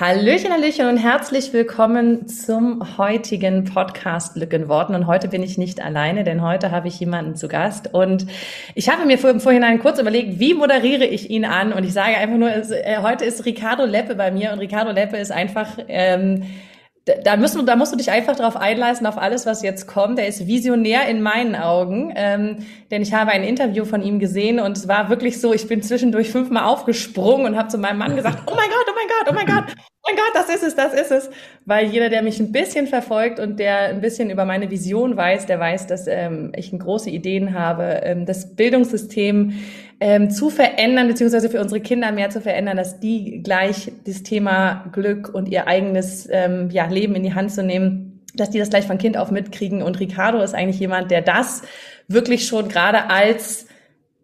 Hallöchen, Hallöchen und herzlich willkommen zum heutigen Podcast Glück in Worten. Und heute bin ich nicht alleine, denn heute habe ich jemanden zu Gast. Und ich habe mir im Vorhinein kurz überlegt, wie moderiere ich ihn an? Und ich sage einfach nur, äh, heute ist Ricardo Leppe bei mir und Ricardo Leppe ist einfach... Ähm, da, müssen, da musst du dich einfach darauf einlassen, auf alles, was jetzt kommt. Er ist visionär in meinen Augen, ähm, denn ich habe ein Interview von ihm gesehen und es war wirklich so, ich bin zwischendurch fünfmal aufgesprungen und habe zu meinem Mann gesagt, oh mein Gott, oh mein Gott, oh mein Gott, oh mein Gott, das ist es, das ist es. Weil jeder, der mich ein bisschen verfolgt und der ein bisschen über meine Vision weiß, der weiß, dass ähm, ich große Ideen habe, ähm, das Bildungssystem ähm, zu verändern, beziehungsweise für unsere Kinder mehr zu verändern, dass die gleich das Thema Glück und ihr eigenes ähm, ja, Leben in die Hand zu nehmen, dass die das gleich von Kind auf mitkriegen. Und Ricardo ist eigentlich jemand, der das wirklich schon gerade als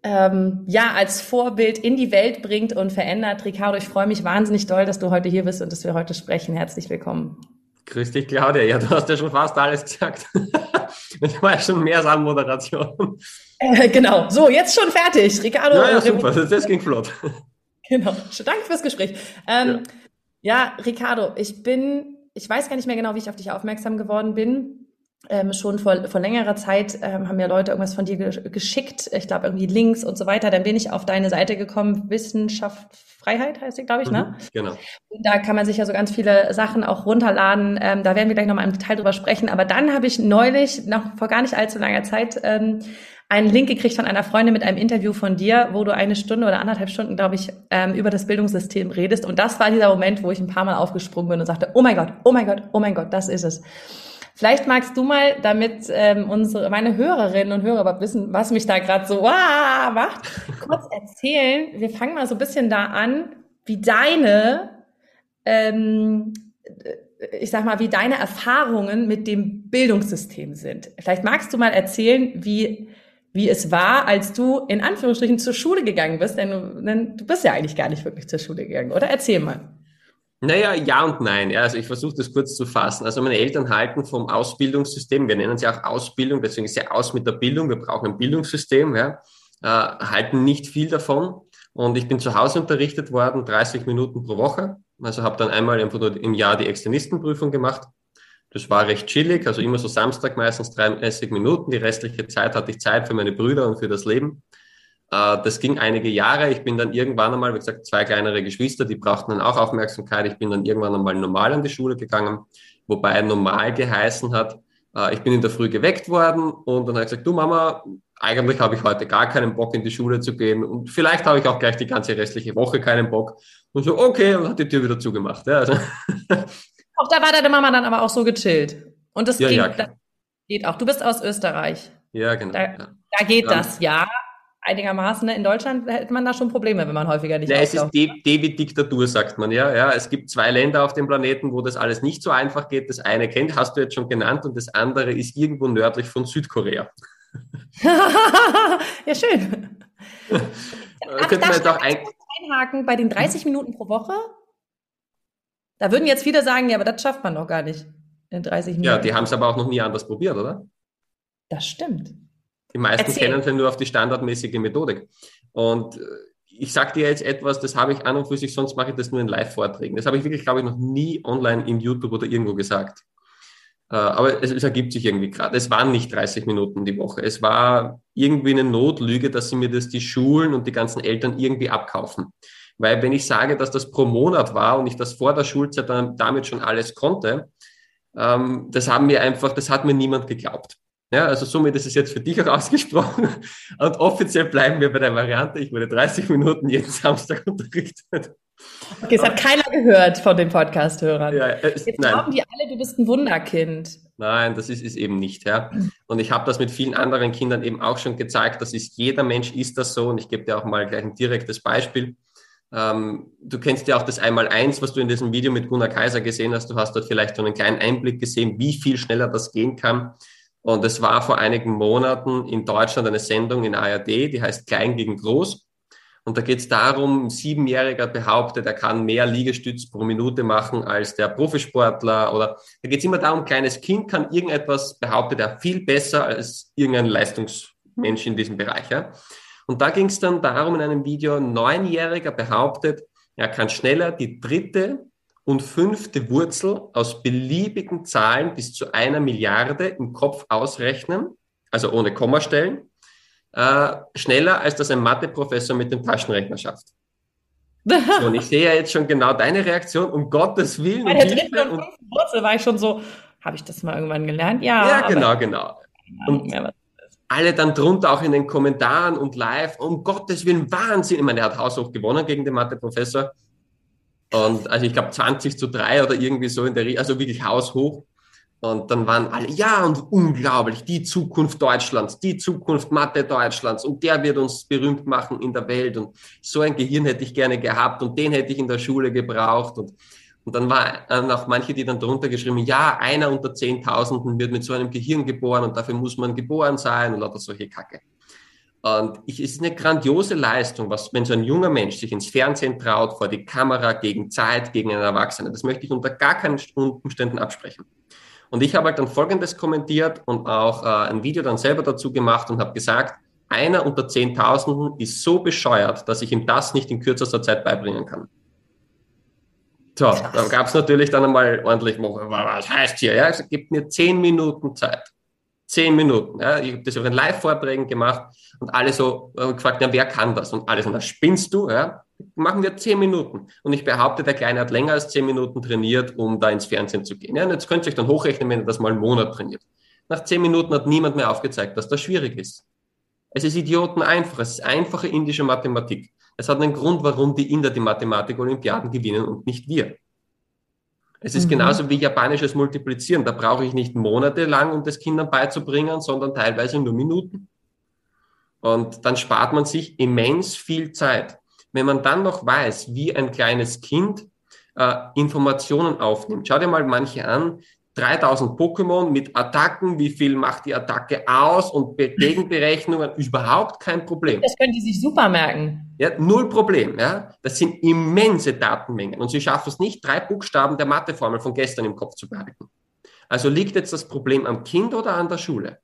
ähm, ja als Vorbild in die Welt bringt und verändert. Ricardo, ich freue mich wahnsinnig doll, dass du heute hier bist und dass wir heute sprechen. Herzlich willkommen. Grüß dich, Claudia. Ja, du hast ja schon fast alles gesagt. ich war ja schon mehr an Moderation. Äh, genau. So, jetzt schon fertig. Ricardo. Ja, ja super. Das ging flott. Genau. Danke fürs Gespräch. Ähm, ja. ja, Ricardo, ich bin, ich weiß gar nicht mehr genau, wie ich auf dich aufmerksam geworden bin. Ähm, schon vor, vor längerer Zeit ähm, haben mir Leute irgendwas von dir geschickt, ich glaube irgendwie Links und so weiter. Dann bin ich auf deine Seite gekommen, Wissenschaft Freiheit heißt sie, glaube ich, ne? Mhm, genau. Und da kann man sich ja so ganz viele Sachen auch runterladen. Ähm, da werden wir gleich nochmal im Detail drüber sprechen. Aber dann habe ich neulich, noch vor gar nicht allzu langer Zeit, ähm, einen Link gekriegt von einer Freundin mit einem Interview von dir, wo du eine Stunde oder anderthalb Stunden, glaube ich, ähm, über das Bildungssystem redest. Und das war dieser Moment, wo ich ein paar Mal aufgesprungen bin und sagte, oh mein Gott, oh mein Gott, oh mein Gott, das ist es. Vielleicht magst du mal, damit ähm, unsere meine Hörerinnen und Hörer überhaupt wissen, was mich da gerade so wow, macht, kurz erzählen. Wir fangen mal so ein bisschen da an, wie deine ähm, ich sag mal, wie deine Erfahrungen mit dem Bildungssystem sind. Vielleicht magst du mal erzählen, wie wie es war, als du in Anführungsstrichen zur Schule gegangen bist, denn du, denn du bist ja eigentlich gar nicht wirklich zur Schule gegangen, oder? Erzähl mal. Naja, ja und nein. Ja, also ich versuche das kurz zu fassen. Also meine Eltern halten vom Ausbildungssystem, wir nennen es ja auch Ausbildung, deswegen ist ja aus mit der Bildung, wir brauchen ein Bildungssystem, ja, äh, halten nicht viel davon. Und ich bin zu Hause unterrichtet worden, 30 Minuten pro Woche. Also habe dann einmal im Jahr die Externistenprüfung gemacht das war recht chillig, also immer so Samstag meistens 30 Minuten. Die restliche Zeit hatte ich Zeit für meine Brüder und für das Leben. Äh, das ging einige Jahre. Ich bin dann irgendwann einmal, wie gesagt, zwei kleinere Geschwister, die brauchten dann auch Aufmerksamkeit. Ich bin dann irgendwann einmal normal an die Schule gegangen, wobei normal geheißen hat, äh, ich bin in der Früh geweckt worden und dann habe ich gesagt, du Mama, eigentlich habe ich heute gar keinen Bock in die Schule zu gehen und vielleicht habe ich auch gleich die ganze restliche Woche keinen Bock. Und so, okay, und hat die Tür wieder zugemacht. Ja, also Auch da war deine Mama dann aber auch so gechillt. Und das, ja, ging, ja, das geht auch. Du bist aus Österreich. Ja, genau. Da, da geht ja. das, ja. Einigermaßen. In Deutschland hätte man da schon Probleme, wenn man häufiger nicht ja, Es ist David-Diktatur, sagt man ja. ja. Es gibt zwei Länder auf dem Planeten, wo das alles nicht so einfach geht. Das eine kennt, hast du jetzt schon genannt, und das andere ist irgendwo nördlich von Südkorea. ja, schön. Ach, Könnte man doch ein einhaken bei den 30 Minuten pro Woche? Da würden jetzt viele sagen, ja, aber das schafft man doch gar nicht in 30 Minuten. Ja, die haben es aber auch noch nie anders probiert, oder? Das stimmt. Die meisten Erzähl. kennen ja nur auf die standardmäßige Methodik. Und äh, ich sage dir jetzt etwas, das habe ich an und für sich, sonst mache ich das nur in Live-Vorträgen. Das habe ich wirklich, glaube ich, noch nie online in YouTube oder irgendwo gesagt. Äh, aber es, es ergibt sich irgendwie gerade. Es waren nicht 30 Minuten die Woche. Es war irgendwie eine Notlüge, dass sie mir das die Schulen und die ganzen Eltern irgendwie abkaufen. Weil wenn ich sage, dass das pro Monat war und ich das vor der Schulzeit dann damit schon alles konnte, ähm, das haben mir einfach, das hat mir niemand geglaubt. Ja, also somit ist es jetzt für dich auch ausgesprochen. Und offiziell bleiben wir bei der Variante, ich wurde 30 Minuten jeden Samstag unterrichtet. Okay, es hat keiner gehört von den Podcast-Hörern. Ja, es, Jetzt nein. glauben die alle, du bist ein Wunderkind. Nein, das ist es eben nicht. Ja. Und ich habe das mit vielen anderen Kindern eben auch schon gezeigt. Das ist jeder Mensch ist das so. Und ich gebe dir auch mal gleich ein direktes Beispiel. Ähm, du kennst ja auch das Einmal-Eins, was du in diesem Video mit Gunnar Kaiser gesehen hast. Du hast dort vielleicht schon einen kleinen Einblick gesehen, wie viel schneller das gehen kann. Und es war vor einigen Monaten in Deutschland eine Sendung in ARD, die heißt Klein gegen Groß. Und da geht es darum, ein Siebenjähriger behauptet, er kann mehr Liegestütz pro Minute machen als der Profisportler. Oder da geht es immer darum, kleines Kind kann irgendetwas behauptet er viel besser als irgendein Leistungsmensch in diesem Bereich. Ja? Und da ging es dann darum in einem Video, ein Neunjähriger behauptet, er kann schneller die dritte und fünfte Wurzel aus beliebigen Zahlen bis zu einer Milliarde im Kopf ausrechnen, also ohne Kommastellen, äh, schneller als das ein Matheprofessor mit dem Taschenrechner schafft. So, und ich sehe ja jetzt schon genau deine Reaktion, um Gottes Willen. Bei der dritten und fünften Wurzel war ich schon so, habe ich das mal irgendwann gelernt? Ja. Ja, genau, genau. Und alle dann drunter auch in den Kommentaren und live, um Gottes Willen, Wahnsinn. Ich meine, er hat haushoch gewonnen gegen den Matheprofessor. Und also ich glaube 20 zu 3 oder irgendwie so in der, also wirklich haushoch. Und dann waren alle, ja, und unglaublich, die Zukunft Deutschlands, die Zukunft Mathe Deutschlands und der wird uns berühmt machen in der Welt. Und so ein Gehirn hätte ich gerne gehabt und den hätte ich in der Schule gebraucht. Und, und dann waren auch manche, die dann drunter geschrieben, ja, einer unter Zehntausenden wird mit so einem Gehirn geboren und dafür muss man geboren sein und lauter solche Kacke. Und ich, es ist eine grandiose Leistung, was, wenn so ein junger Mensch sich ins Fernsehen traut, vor die Kamera, gegen Zeit, gegen einen Erwachsenen. Das möchte ich unter gar keinen Umständen absprechen. Und ich habe halt dann Folgendes kommentiert und auch äh, ein Video dann selber dazu gemacht und habe gesagt, einer unter Zehntausenden ist so bescheuert, dass ich ihm das nicht in kürzester Zeit beibringen kann. So, dann gab es natürlich dann einmal ordentlich, was heißt hier? Ja, es gibt mir zehn Minuten Zeit. Zehn Minuten. Ja. Ich habe das auch in Live-Vorträgen gemacht und alle so äh, gefragt, ja, wer kann das? Und alle so, na, spinnst du? Ja? Machen wir zehn Minuten. Und ich behaupte, der Kleine hat länger als zehn Minuten trainiert, um da ins Fernsehen zu gehen. Ja, und jetzt könnt ihr euch dann hochrechnen, wenn er das mal einen Monat trainiert. Nach zehn Minuten hat niemand mehr aufgezeigt, dass das schwierig ist. Es ist Idioten einfach. Es ist einfache indische Mathematik. Es hat einen Grund, warum die Inder die Mathematik-Olympiaden gewinnen und nicht wir. Es ist mhm. genauso wie japanisches Multiplizieren. Da brauche ich nicht monatelang, um das Kindern beizubringen, sondern teilweise nur Minuten. Und dann spart man sich immens viel Zeit. Wenn man dann noch weiß, wie ein kleines Kind äh, Informationen aufnimmt, schau dir mal manche an, 3000 Pokémon mit Attacken, wie viel macht die Attacke aus und Gegenberechnungen, überhaupt kein Problem. Das können die sich super merken. Ja, null Problem. Ja. Das sind immense Datenmengen und sie schaffen es nicht, drei Buchstaben der Matheformel von gestern im Kopf zu behalten. Also liegt jetzt das Problem am Kind oder an der Schule?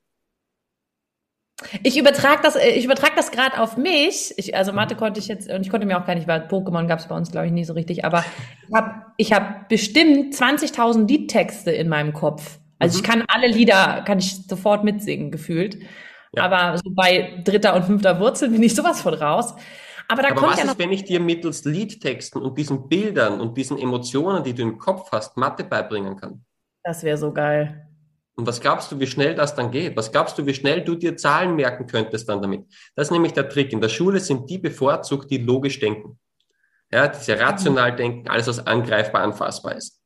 Ich übertrage das, ich übertrage das gerade auf mich. Ich, also Mathe konnte ich jetzt, und ich konnte mir auch gar nicht, weil Pokémon gab es bei uns, glaube ich, nie so richtig. Aber ich habe ich hab bestimmt 20.000 Liedtexte in meinem Kopf. Also mhm. ich kann alle Lieder, kann ich sofort mitsingen, gefühlt. Ja. Aber so bei dritter und fünfter Wurzel bin ich sowas von raus. Aber da Aber kommt was ja noch ist, wenn ich dir mittels Liedtexten und diesen Bildern und diesen Emotionen, die du im Kopf hast, Mathe beibringen kann? Das wäre so geil. Und was glaubst du, wie schnell das dann geht? Was glaubst du, wie schnell du dir Zahlen merken könntest dann damit? Das ist nämlich der Trick. In der Schule sind die bevorzugt, die logisch denken. Ja, die sehr rational denken, alles was angreifbar, anfassbar ist.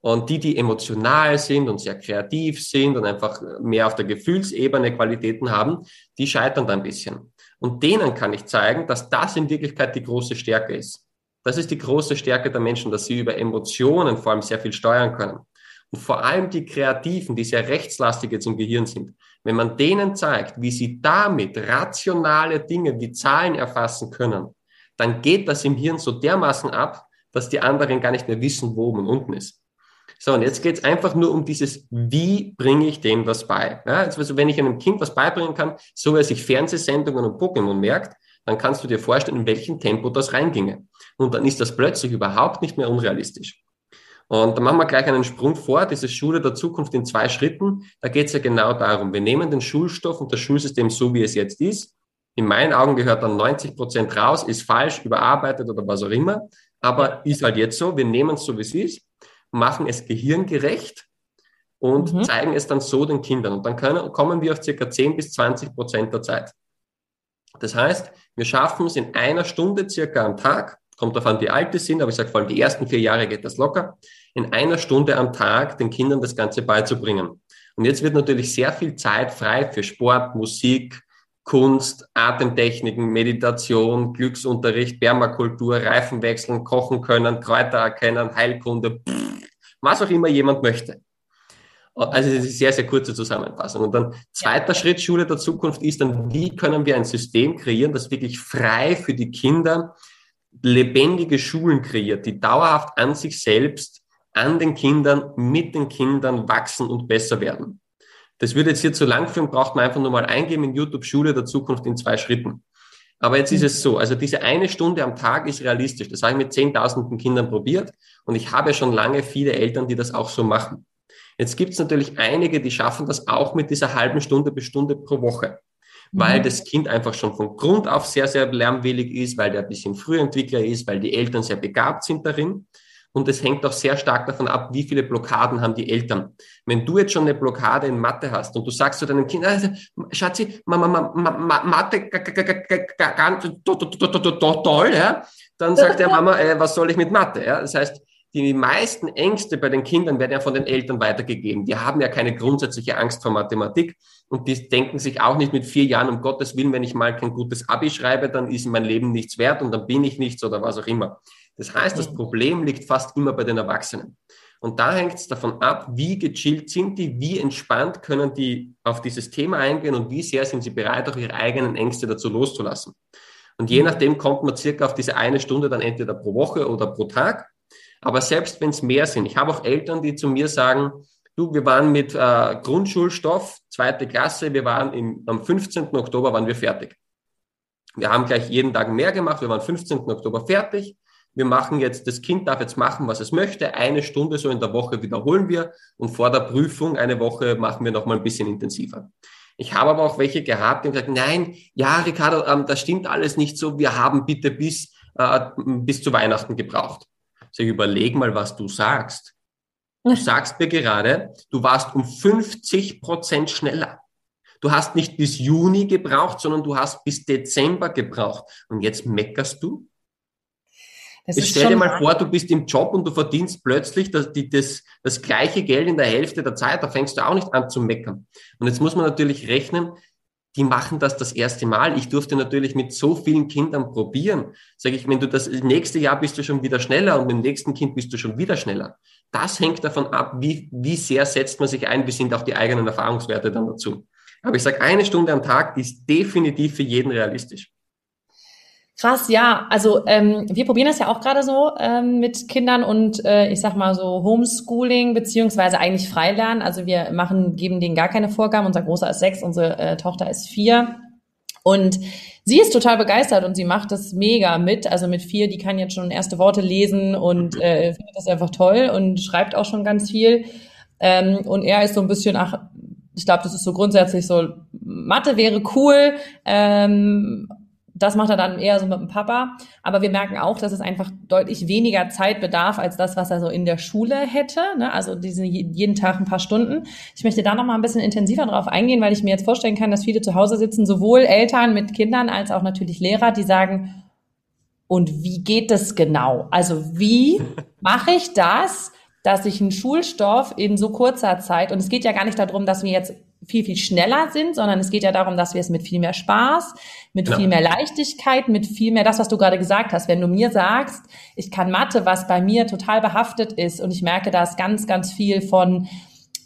Und die, die emotional sind und sehr kreativ sind und einfach mehr auf der Gefühlsebene Qualitäten haben, die scheitern da ein bisschen. Und denen kann ich zeigen, dass das in Wirklichkeit die große Stärke ist. Das ist die große Stärke der Menschen, dass sie über Emotionen vor allem sehr viel steuern können. Und vor allem die Kreativen, die sehr rechtslastig jetzt im Gehirn sind, wenn man denen zeigt, wie sie damit rationale Dinge wie Zahlen erfassen können, dann geht das im Hirn so dermaßen ab, dass die anderen gar nicht mehr wissen, wo und unten ist. So, und jetzt geht es einfach nur um dieses, wie bringe ich dem was bei? Ja, also wenn ich einem Kind was beibringen kann, so wie er sich Fernsehsendungen und Pokémon merkt, dann kannst du dir vorstellen, in welchem Tempo das reinginge. Und dann ist das plötzlich überhaupt nicht mehr unrealistisch. Und da machen wir gleich einen Sprung vor, diese Schule der Zukunft in zwei Schritten. Da geht es ja genau darum, wir nehmen den Schulstoff und das Schulsystem so, wie es jetzt ist. In meinen Augen gehört dann 90 Prozent raus, ist falsch, überarbeitet oder was auch immer. Aber ist halt jetzt so, wir nehmen es so, wie es ist, machen es gehirngerecht und mhm. zeigen es dann so den Kindern. Und dann können, kommen wir auf circa 10 bis 20 Prozent der Zeit. Das heißt, wir schaffen es in einer Stunde circa am Tag, kommt davon, wie alt die sind, aber ich sage vor allem die ersten vier Jahre geht das locker, in einer Stunde am Tag den Kindern das Ganze beizubringen. Und jetzt wird natürlich sehr viel Zeit frei für Sport, Musik, Kunst, Atemtechniken, Meditation, Glücksunterricht, Permakultur, Reifen wechseln, kochen können, Kräuter erkennen, Heilkunde, was auch immer jemand möchte. Also das ist sehr, sehr kurze Zusammenfassung. Und dann zweiter. Schritt Schule der Zukunft ist dann, wie können wir ein System kreieren, das wirklich frei für die Kinder lebendige Schulen kreiert, die dauerhaft an sich selbst, an den Kindern, mit den Kindern wachsen und besser werden. Das würde jetzt hier zu lang führen, braucht man einfach nur mal eingeben in YouTube Schule der Zukunft in zwei Schritten. Aber jetzt ist es so, also diese eine Stunde am Tag ist realistisch. Das habe ich mit zehntausenden Kindern probiert und ich habe schon lange viele Eltern, die das auch so machen. Jetzt gibt es natürlich einige, die schaffen das auch mit dieser halben Stunde bis Stunde pro Woche, weil mhm. das Kind einfach schon von Grund auf sehr, sehr lernwillig ist, weil der ein bisschen Frühentwickler ist, weil die Eltern sehr begabt sind darin. Und es hängt auch sehr stark davon ab, wie viele Blockaden haben die Eltern. Wenn du jetzt schon eine Blockade in Mathe hast und du sagst zu deinem Kind, also, Schatzi, Mathe ganz toll, ja, dann sagt der Mama, äh, was soll ich mit Mathe? Ja? Das heißt, die meisten Ängste bei den Kindern werden ja von den Eltern weitergegeben. Die haben ja keine grundsätzliche Angst vor Mathematik und die denken sich auch nicht mit vier Jahren, um Gottes Willen, wenn ich mal kein gutes Abi schreibe, dann ist mein Leben nichts wert und dann bin ich nichts oder was auch immer. Das heißt, das Problem liegt fast immer bei den Erwachsenen. Und da hängt es davon ab, wie gechillt sind die, wie entspannt können die auf dieses Thema eingehen und wie sehr sind sie bereit, auch ihre eigenen Ängste dazu loszulassen. Und je nachdem kommt man circa auf diese eine Stunde dann entweder pro Woche oder pro Tag. Aber selbst wenn es mehr sind, ich habe auch Eltern, die zu mir sagen, du, wir waren mit äh, Grundschulstoff, zweite Klasse, wir waren im, am 15. Oktober waren wir fertig. Wir haben gleich jeden Tag mehr gemacht, wir waren 15. Oktober fertig wir machen jetzt, das Kind darf jetzt machen, was es möchte. Eine Stunde so in der Woche wiederholen wir und vor der Prüfung eine Woche machen wir nochmal ein bisschen intensiver. Ich habe aber auch welche gehabt, die haben gesagt, nein, ja, Ricardo, ähm, das stimmt alles nicht so. Wir haben bitte bis, äh, bis zu Weihnachten gebraucht. So, ich überleg mal, was du sagst. Du sagst mir gerade, du warst um 50 Prozent schneller. Du hast nicht bis Juni gebraucht, sondern du hast bis Dezember gebraucht. Und jetzt meckerst du? Jetzt stell dir mal vor, du bist im Job und du verdienst plötzlich das, die, das, das gleiche Geld in der Hälfte der Zeit, da fängst du auch nicht an zu meckern. Und jetzt muss man natürlich rechnen, die machen das das erste Mal. Ich durfte natürlich mit so vielen Kindern probieren. Sage ich, wenn du das nächste Jahr bist du schon wieder schneller und mit dem nächsten Kind bist du schon wieder schneller. Das hängt davon ab, wie, wie sehr setzt man sich ein, wie sind auch die eigenen Erfahrungswerte dann dazu. Aber ich sage, eine Stunde am Tag ist definitiv für jeden realistisch. Krass, ja. Also ähm, wir probieren das ja auch gerade so ähm, mit Kindern und äh, ich sag mal so Homeschooling beziehungsweise eigentlich Freilernen. Also wir machen, geben denen gar keine Vorgaben. Unser Großer ist sechs, unsere äh, Tochter ist vier. Und sie ist total begeistert und sie macht das mega mit. Also mit vier, die kann jetzt schon erste Worte lesen und äh, findet das einfach toll und schreibt auch schon ganz viel. Ähm, und er ist so ein bisschen, ach, ich glaube, das ist so grundsätzlich so, Mathe wäre cool, ähm, das macht er dann eher so mit dem Papa. Aber wir merken auch, dass es einfach deutlich weniger Zeit bedarf als das, was er so in der Schule hätte. Ne? Also diese jeden Tag ein paar Stunden. Ich möchte da noch mal ein bisschen intensiver drauf eingehen, weil ich mir jetzt vorstellen kann, dass viele zu Hause sitzen, sowohl Eltern mit Kindern als auch natürlich Lehrer, die sagen, und wie geht das genau? Also wie mache ich das, dass ich einen Schulstoff in so kurzer Zeit, und es geht ja gar nicht darum, dass wir jetzt viel, viel schneller sind, sondern es geht ja darum, dass wir es mit viel mehr Spaß, mit genau. viel mehr Leichtigkeit, mit viel mehr das, was du gerade gesagt hast. Wenn du mir sagst, ich kann Mathe, was bei mir total behaftet ist und ich merke, da ist ganz, ganz viel von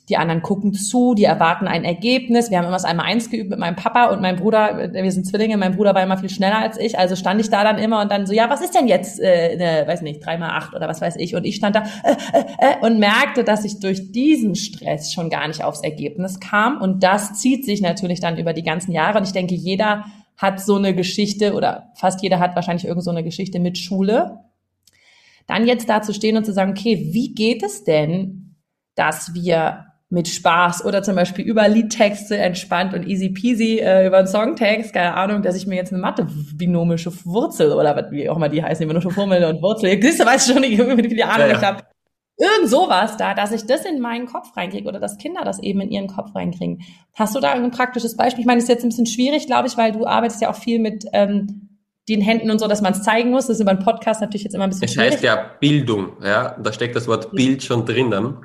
die anderen gucken zu, die erwarten ein Ergebnis. Wir haben immer das einmal eins geübt mit meinem Papa und meinem Bruder, wir sind Zwillinge, mein Bruder war immer viel schneller als ich, also stand ich da dann immer und dann so, ja, was ist denn jetzt, äh, ne, weiß nicht, drei mal acht oder was weiß ich und ich stand da äh, äh, äh, und merkte, dass ich durch diesen Stress schon gar nicht aufs Ergebnis kam und das zieht sich natürlich dann über die ganzen Jahre und ich denke, jeder hat so eine Geschichte oder fast jeder hat wahrscheinlich irgend so eine Geschichte mit Schule. Dann jetzt da zu stehen und zu sagen, okay, wie geht es denn, dass wir mit Spaß oder zum Beispiel über Liedtexte entspannt und easy peasy äh, über einen Songtext, keine Ahnung, dass ich mir jetzt eine Mathe-binomische Wurzel oder wie auch immer die heißen, binomische Formel und Wurzel, siehst du, weißt schon, wie viele Ahnung ja, ich habe. Irgend sowas da, dass ich das in meinen Kopf reinkriege oder dass Kinder das eben in ihren Kopf reinkriegen. Hast du da ein praktisches Beispiel? Ich meine, das ist jetzt ein bisschen schwierig, glaube ich, weil du arbeitest ja auch viel mit ähm, den Händen und so, dass man es zeigen muss. Das ist über einen Podcast natürlich jetzt immer ein bisschen es schwierig. Es heißt ja Bildung, ja, da steckt das Wort Bild schon drinnen.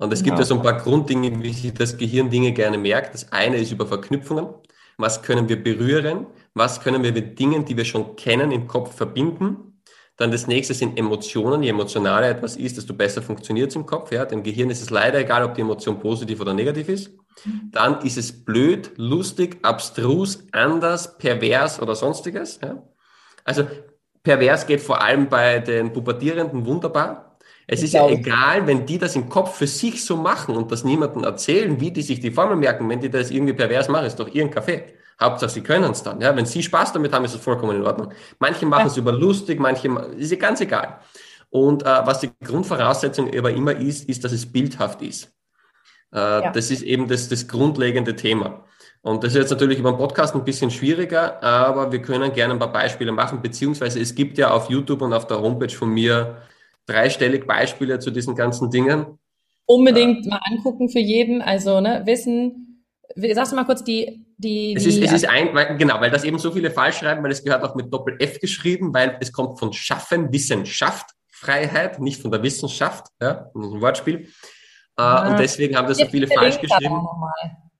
Und es gibt ja so ein paar Grunddinge, wie sich das Gehirn Dinge gerne merkt. Das eine ist über Verknüpfungen. Was können wir berühren? Was können wir mit Dingen, die wir schon kennen, im Kopf verbinden? Dann das nächste sind Emotionen. Je emotionaler etwas ist, desto besser funktioniert es im Kopf. Ja. Dem Gehirn ist es leider egal, ob die Emotion positiv oder negativ ist. Dann ist es blöd, lustig, abstrus, anders, pervers oder sonstiges. Ja. Also pervers geht vor allem bei den Pubertierenden wunderbar. Es ist ja egal, wenn die das im Kopf für sich so machen und das niemandem erzählen, wie die sich die Formel merken. Wenn die das irgendwie pervers machen, ist doch ihren Kaffee. Hauptsache, sie können es dann. Ja, wenn sie Spaß damit haben, ist es vollkommen in Ordnung. Manche machen es über lustig, manche, ist ja ganz egal. Und äh, was die Grundvoraussetzung aber immer ist, ist, dass es bildhaft ist. Äh, ja. Das ist eben das, das grundlegende Thema. Und das ist jetzt natürlich über den Podcast ein bisschen schwieriger, aber wir können gerne ein paar Beispiele machen, beziehungsweise es gibt ja auf YouTube und auf der Homepage von mir dreistellig Beispiele zu diesen ganzen Dingen. Unbedingt äh, mal angucken für jeden, also ne, wissen, sagst du mal kurz die, die, es ist, es ist ein, weil, genau, weil das eben so viele falsch schreiben, weil es gehört auch mit Doppel F geschrieben, weil es kommt von Schaffen, Wissenschaft, Freiheit, nicht von der Wissenschaft, ja, ein Wortspiel. Ja. Äh, und deswegen haben das so viele falsch geschrieben.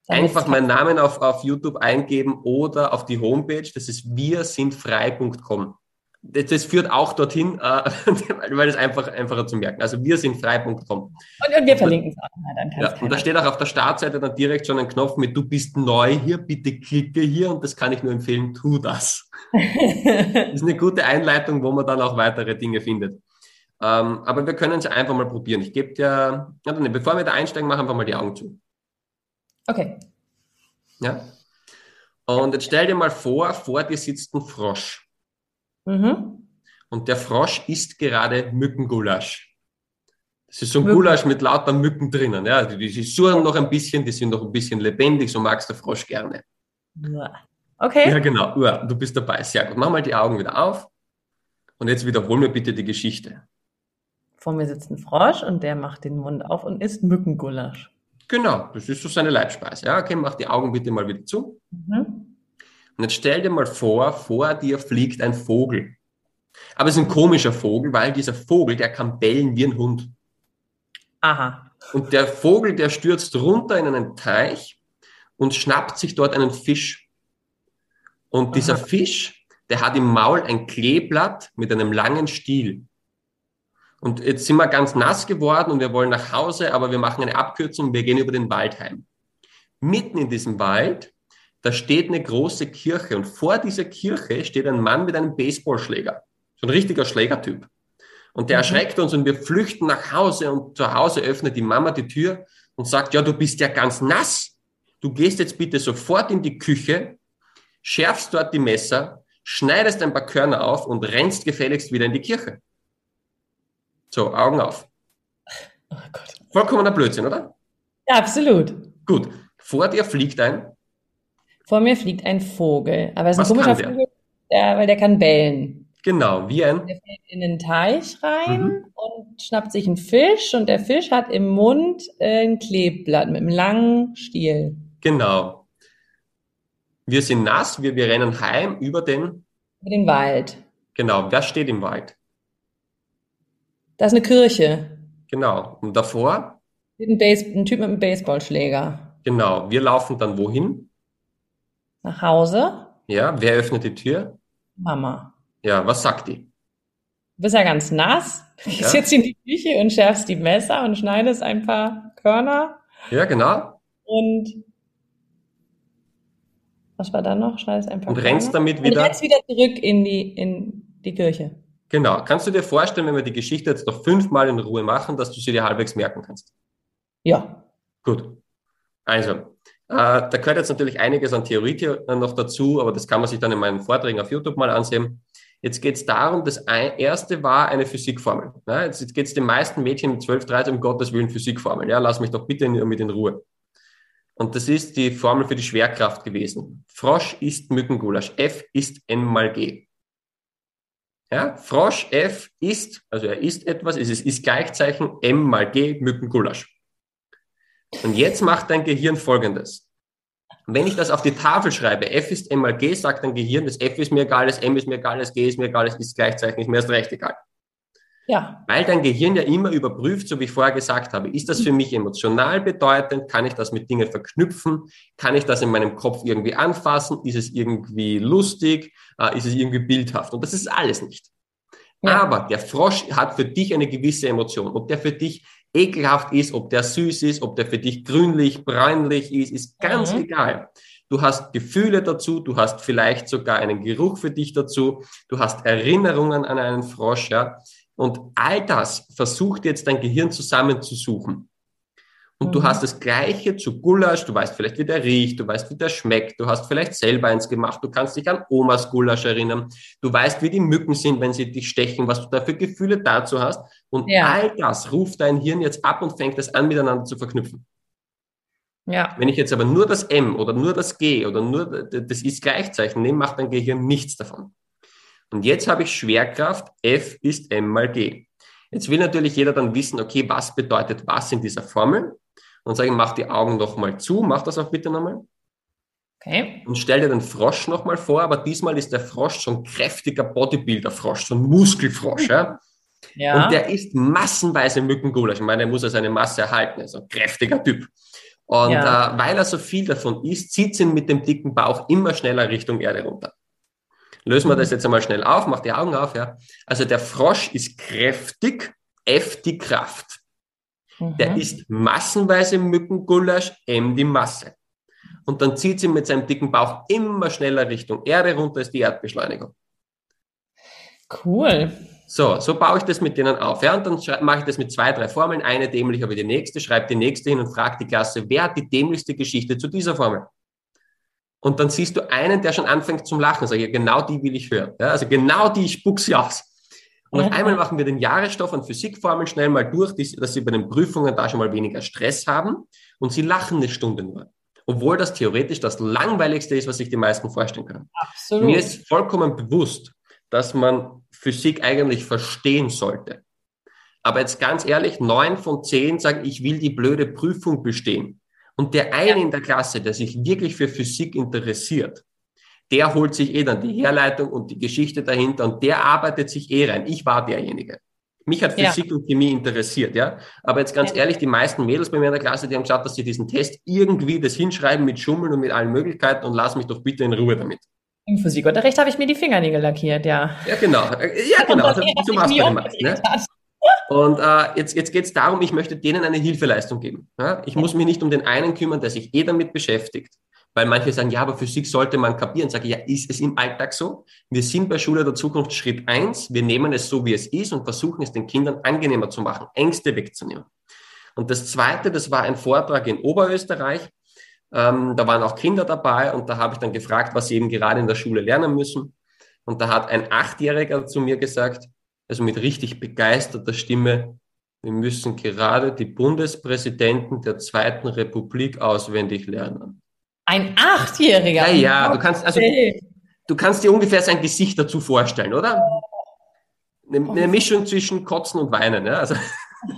Einfach meinen Namen auf, auf YouTube eingeben oder auf die Homepage, das ist wir sind frei.com. Das, das, führt auch dorthin, äh, weil es einfach einfacher zu merken. Also wir sind frei.com. Und, und wir verlinken es auch mal. Dann ja, und da steht auch auf der Startseite dann direkt schon ein Knopf mit Du bist neu hier, bitte klicke hier und das kann ich nur empfehlen, tu das. das ist eine gute Einleitung, wo man dann auch weitere Dinge findet. Ähm, aber wir können es einfach mal probieren. Ich gebe dir, ja, bevor wir da einsteigen, machen einfach mal die Augen zu. Okay. Ja. Und jetzt stell dir mal vor, vor dir sitzt ein Frosch. Mhm. Und der Frosch isst gerade Mückengulasch. Das ist so ein Mücken. Gulasch mit lauter Mücken drinnen. Ja, die, die surren noch ein bisschen, die sind noch ein bisschen lebendig, so magst der Frosch gerne. Okay. Ja, genau. Du bist dabei. Sehr gut. Mach mal die Augen wieder auf. Und jetzt wiederhol mir bitte die Geschichte. Vor mir sitzt ein Frosch und der macht den Mund auf und isst Mückengulasch. Genau, das ist so seine Leibspeise. Ja, okay, mach die Augen bitte mal wieder zu. Mhm. Und jetzt stell dir mal vor, vor dir fliegt ein Vogel. Aber es ist ein komischer Vogel, weil dieser Vogel, der kann bellen wie ein Hund. Aha. Und der Vogel, der stürzt runter in einen Teich und schnappt sich dort einen Fisch. Und dieser Aha. Fisch, der hat im Maul ein Kleeblatt mit einem langen Stiel. Und jetzt sind wir ganz nass geworden und wir wollen nach Hause, aber wir machen eine Abkürzung, wir gehen über den Wald heim. Mitten in diesem Wald, da steht eine große Kirche und vor dieser Kirche steht ein Mann mit einem Baseballschläger. So ein richtiger Schlägertyp. Und der mhm. erschreckt uns und wir flüchten nach Hause und zu Hause öffnet die Mama die Tür und sagt, ja, du bist ja ganz nass. Du gehst jetzt bitte sofort in die Küche, schärfst dort die Messer, schneidest ein paar Körner auf und rennst gefälligst wieder in die Kirche. So, Augen auf. Oh Gott. Vollkommener Blödsinn, oder? Ja, absolut. Gut. Vor dir fliegt ein. Vor mir fliegt ein Vogel. Aber es ist ein komischer Vogel, der, weil der kann bellen. Genau, wie ein. Der fällt in den Teich rein mhm. und schnappt sich einen Fisch und der Fisch hat im Mund ein Kleeblatt mit einem langen Stiel. Genau. Wir sind nass, wir, wir rennen heim über den. Über den Wald. Genau. Wer steht im Wald? Da ist eine Kirche. Genau. Und davor? Ein, ein Typ mit einem Baseballschläger. Genau. Wir laufen dann wohin? Nach Hause. Ja. Wer öffnet die Tür? Mama. Ja. Was sagt die? Du bist ja ganz nass. Du gehst ja. jetzt in die Küche und schärfst die Messer und schneidest ein paar Körner. Ja, genau. Und was war da noch? Schneidest ein paar Und Körner. rennst damit wieder. Und rennst wieder zurück in die, in die Kirche. Genau. Kannst du dir vorstellen, wenn wir die Geschichte jetzt noch fünfmal in Ruhe machen, dass du sie dir halbwegs merken kannst? Ja. Gut. Also, da gehört jetzt natürlich einiges an Theorie noch dazu, aber das kann man sich dann in meinen Vorträgen auf YouTube mal ansehen. Jetzt geht es darum, das erste war eine Physikformel. Ja, jetzt geht es den meisten Mädchen mit 12, 13, um Gottes Willen Physikformel. Ja, lass mich doch bitte mit in Ruhe. Und das ist die Formel für die Schwerkraft gewesen. Frosch ist Mückengulasch. F ist N mal G. Ja, Frosch F ist, also er ist etwas, es ist, ist Gleichzeichen M mal G Mückengulasch. Und jetzt macht dein Gehirn folgendes. Wenn ich das auf die Tafel schreibe, F ist M mal G, sagt dein Gehirn, das F ist mir egal, das M ist mir egal, das G ist mir egal, das ist Gleichzeichen, ist mir erst recht egal. Ja. Weil dein Gehirn ja immer überprüft, so wie ich vorher gesagt habe, ist das für mich emotional bedeutend? Kann ich das mit Dingen verknüpfen? Kann ich das in meinem Kopf irgendwie anfassen? Ist es irgendwie lustig? Äh, ist es irgendwie bildhaft? Und das ist alles nicht. Ja. Aber der Frosch hat für dich eine gewisse Emotion. Ob der für dich ekelhaft ist, ob der süß ist, ob der für dich grünlich, bräunlich ist, ist ganz mhm. egal. Du hast Gefühle dazu, du hast vielleicht sogar einen Geruch für dich dazu, du hast Erinnerungen an einen Frosch, ja. Und all das versucht jetzt dein Gehirn zusammenzusuchen. Und mhm. du hast das Gleiche zu Gulasch, du weißt vielleicht, wie der riecht, du weißt, wie der schmeckt, du hast vielleicht selber eins gemacht, du kannst dich an Omas Gulasch erinnern, du weißt, wie die Mücken sind, wenn sie dich stechen, was du da für Gefühle dazu hast. Und ja. all das ruft dein Hirn jetzt ab und fängt es an, miteinander zu verknüpfen. Ja. Wenn ich jetzt aber nur das M oder nur das G oder nur das Ist-Gleichzeichen nehme, macht dein Gehirn nichts davon. Und jetzt habe ich Schwerkraft, F ist M mal G. Jetzt will natürlich jeder dann wissen, okay, was bedeutet was in dieser Formel? Und sage, mach die Augen noch mal zu, mach das auch bitte nochmal. Okay. Und stell dir den Frosch nochmal vor, aber diesmal ist der Frosch so ein kräftiger Bodybuilder-Frosch, so ein Muskelfrosch, ja. ja. Und der isst massenweise Mückengulasch. Ich meine, er muss ja seine Masse erhalten, also ein kräftiger Typ. Und ja. äh, weil er so viel davon isst, zieht ihn mit dem dicken Bauch immer schneller Richtung Erde runter. Lösen wir mhm. das jetzt einmal schnell auf, mach die Augen auf, ja. Also der Frosch ist kräftig, F die Kraft. Mhm. Der isst massenweise Mückengulasch, M die Masse. Und dann zieht sie mit seinem dicken Bauch immer schneller Richtung Erde runter, ist die Erdbeschleunigung. Cool. So, so baue ich das mit denen auf. Ja, und dann mache ich das mit zwei, drei Formeln, eine dämlicher wie die nächste, schreibe die nächste hin und frage die Klasse, wer hat die dämlichste Geschichte zu dieser Formel? Und dann siehst du einen, der schon anfängt zum Lachen. Sag ich, genau die will ich hören. Ja, also genau die, ich spuck sie aus. Und einmal machen wir den Jahresstoff an Physikformeln schnell mal durch, dass sie bei den Prüfungen da schon mal weniger Stress haben und sie lachen eine Stunde nur. Obwohl das theoretisch das langweiligste ist, was sich die meisten vorstellen können. Absolut. Mir ist vollkommen bewusst, dass man Physik eigentlich verstehen sollte. Aber jetzt ganz ehrlich, neun von zehn sagen, ich will die blöde Prüfung bestehen. Und der eine in der Klasse, der sich wirklich für Physik interessiert, der holt sich eh dann die Herleitung und die Geschichte dahinter und der arbeitet sich eh rein. Ich war derjenige. Mich hat Physik ja. und Chemie interessiert, ja. Aber jetzt ganz ja. ehrlich, die meisten Mädels bei mir in der Klasse, die haben gesagt, dass sie diesen Test irgendwie das hinschreiben mit Schummeln und mit allen Möglichkeiten und lass mich doch bitte in Ruhe damit. Im Physikunterricht habe ich mir die Fingernägel lackiert, ja. Ja, genau. Ja, genau. So machst du meist, ne? Und äh, jetzt, jetzt geht es darum, ich möchte denen eine Hilfeleistung geben. Ja? Ich muss mich nicht um den einen kümmern, der sich eh damit beschäftigt, weil manche sagen, ja, aber Physik sollte man kapieren. Sage ich, ja, ist es im Alltag so? Wir sind bei Schule der Zukunft Schritt eins. Wir nehmen es so, wie es ist und versuchen es den Kindern angenehmer zu machen, Ängste wegzunehmen. Und das zweite, das war ein Vortrag in Oberösterreich. Ähm, da waren auch Kinder dabei und da habe ich dann gefragt, was sie eben gerade in der Schule lernen müssen. Und da hat ein Achtjähriger zu mir gesagt, also mit richtig begeisterter Stimme, wir müssen gerade die Bundespräsidenten der Zweiten Republik auswendig lernen. Ein Achtjähriger? Ja, ja, du kannst, also, du kannst dir ungefähr sein Gesicht dazu vorstellen, oder? Eine, eine Mischung zwischen Kotzen und Weinen, ja. Also.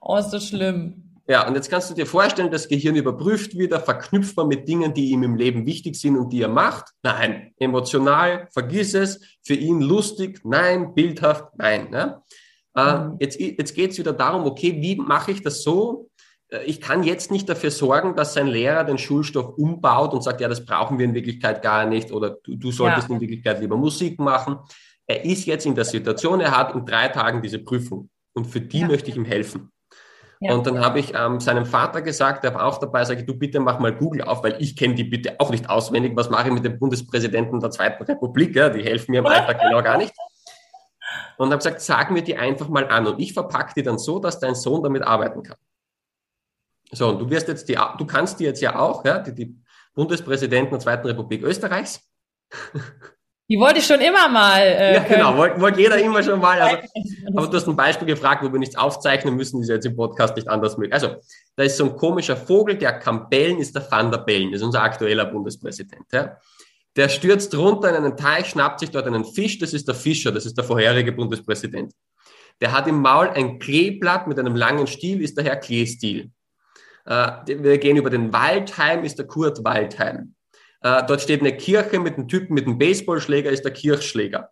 oh, ist das schlimm. Ja, und jetzt kannst du dir vorstellen, das Gehirn überprüft wieder, verknüpft man mit Dingen, die ihm im Leben wichtig sind und die er macht. Nein. Emotional, vergiss es. Für ihn lustig, nein. Bildhaft, nein. Ne? Mhm. jetzt jetzt geht es wieder darum, okay, wie mache ich das so, äh, ich kann jetzt nicht dafür sorgen, dass sein Lehrer den Schulstoff umbaut und sagt, ja, das brauchen wir in Wirklichkeit gar nicht oder du, du solltest ja. in Wirklichkeit lieber Musik machen. Er ist jetzt in der Situation, er hat in drei Tagen diese Prüfung und für die ja. möchte ich ihm helfen. Ja. Und dann habe ich ähm, seinem Vater gesagt, der war auch dabei, sage ich, du bitte mach mal Google auf, weil ich kenne die bitte auch nicht auswendig. Was mache ich mit dem Bundespräsidenten der Zweiten Republik? Ja, die helfen mir im Alltag genau gar nicht. Und habe gesagt, sag mir die einfach mal an und ich verpacke die dann so, dass dein Sohn damit arbeiten kann. So, und du wirst jetzt die, du kannst die jetzt ja auch, ja, die, die Bundespräsidenten der Zweiten Republik Österreichs. Die wollte ich schon immer mal. Äh, ja, genau, wollte wollt jeder immer schon mal. Also, aber du hast ein Beispiel gefragt, wo wir nichts aufzeichnen müssen, ist jetzt im Podcast nicht anders möglich. Also, da ist so ein komischer Vogel, der kann bellen, ist der Van der Bellen, ist unser aktueller Bundespräsident. Ja. Der stürzt runter in einen Teich, schnappt sich dort einen Fisch, das ist der Fischer, das ist der vorherige Bundespräsident. Der hat im Maul ein Kleeblatt mit einem langen Stiel, ist der Herr Kleestil. Äh, wir gehen über den Waldheim, ist der Kurt Waldheim. Äh, dort steht eine Kirche mit einem Typen mit einem Baseballschläger, ist der Kirchschläger.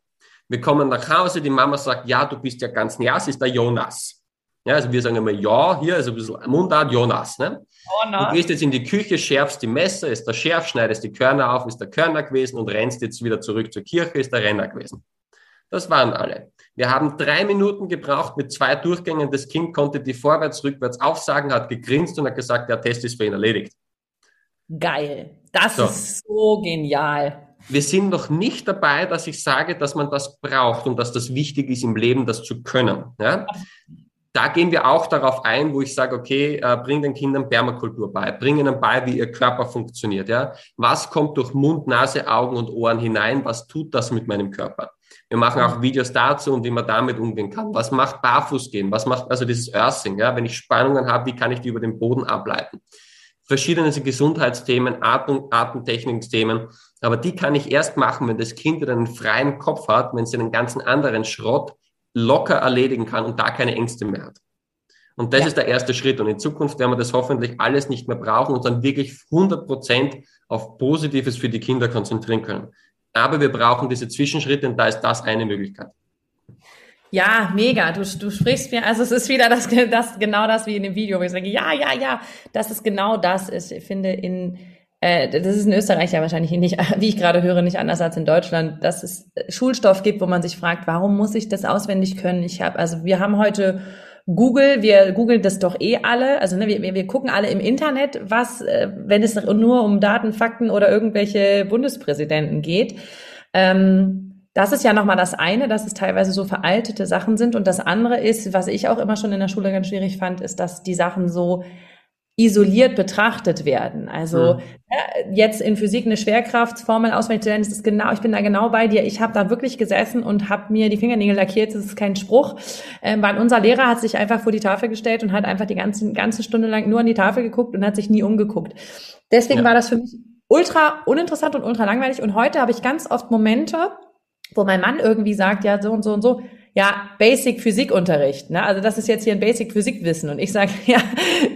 Wir kommen nach Hause, die Mama sagt, ja, du bist ja ganz nass, ist der Jonas. Ja, also wir sagen immer ja, hier, also ein bisschen Mundart, Jonas. Ne? Jonas. Du gehst jetzt in die Küche, schärfst die Messer, ist der Schärf, schneidest die Körner auf, ist der Körner gewesen und rennst jetzt wieder zurück zur Kirche, ist der Renner gewesen. Das waren alle. Wir haben drei Minuten gebraucht mit zwei Durchgängen. Das Kind konnte die vorwärts, rückwärts aufsagen, hat gegrinst und hat gesagt, der Test ist für ihn erledigt. Geil. Das so. ist so genial. Wir sind noch nicht dabei, dass ich sage, dass man das braucht und dass das wichtig ist im Leben, das zu können. Ja? Da gehen wir auch darauf ein, wo ich sage, okay, äh, bring den Kindern Permakultur bei, bring ihnen bei, wie ihr Körper funktioniert. Ja? Was kommt durch Mund, Nase, Augen und Ohren hinein? Was tut das mit meinem Körper? Wir machen auch Videos dazu und wie man damit umgehen kann. Was macht Barfußgehen? Was macht also dieses Earthing? Ja? Wenn ich Spannungen habe, wie kann ich die über den Boden ableiten? Verschiedene Gesundheitsthemen, Atmung, Atemtechnikthemen. Aber die kann ich erst machen, wenn das Kind einen freien Kopf hat, wenn es einen ganzen anderen Schrott locker erledigen kann und da keine Ängste mehr hat. Und das ja. ist der erste Schritt. Und in Zukunft werden wir das hoffentlich alles nicht mehr brauchen und dann wirklich 100 Prozent auf Positives für die Kinder konzentrieren können. Aber wir brauchen diese Zwischenschritte und da ist das eine Möglichkeit. Ja, mega. Du, du sprichst mir, also es ist wieder das, das, genau das wie in dem Video, wo ich sage, ja, ja, ja, das ist genau das. Ich finde in, äh, das ist in Österreich ja wahrscheinlich nicht, wie ich gerade höre, nicht anders als in Deutschland, dass es Schulstoff gibt, wo man sich fragt, warum muss ich das auswendig können? Ich habe, also wir haben heute Google, wir googeln das doch eh alle, also ne, wir, wir gucken alle im Internet, was, äh, wenn es nur um Daten, Fakten oder irgendwelche Bundespräsidenten geht. Ähm, das ist ja nochmal das eine, dass es teilweise so veraltete Sachen sind. Und das andere ist, was ich auch immer schon in der Schule ganz schwierig fand, ist, dass die Sachen so isoliert betrachtet werden. Also mhm. ja, jetzt in Physik eine Schwerkraftsformel auswendig zu lernen, ist genau, ich bin da genau bei dir. Ich habe da wirklich gesessen und habe mir die Fingernägel lackiert. Das ist kein Spruch, ähm, weil unser Lehrer hat sich einfach vor die Tafel gestellt und hat einfach die ganze ganze Stunde lang nur an die Tafel geguckt und hat sich nie umgeguckt. Deswegen ja. war das für mich ultra uninteressant und ultra langweilig. Und heute habe ich ganz oft Momente, wo mein Mann irgendwie sagt, ja so und so und so ja, Basic Physikunterricht, ne? Also das ist jetzt hier ein Basic Physikwissen und ich sage, ja,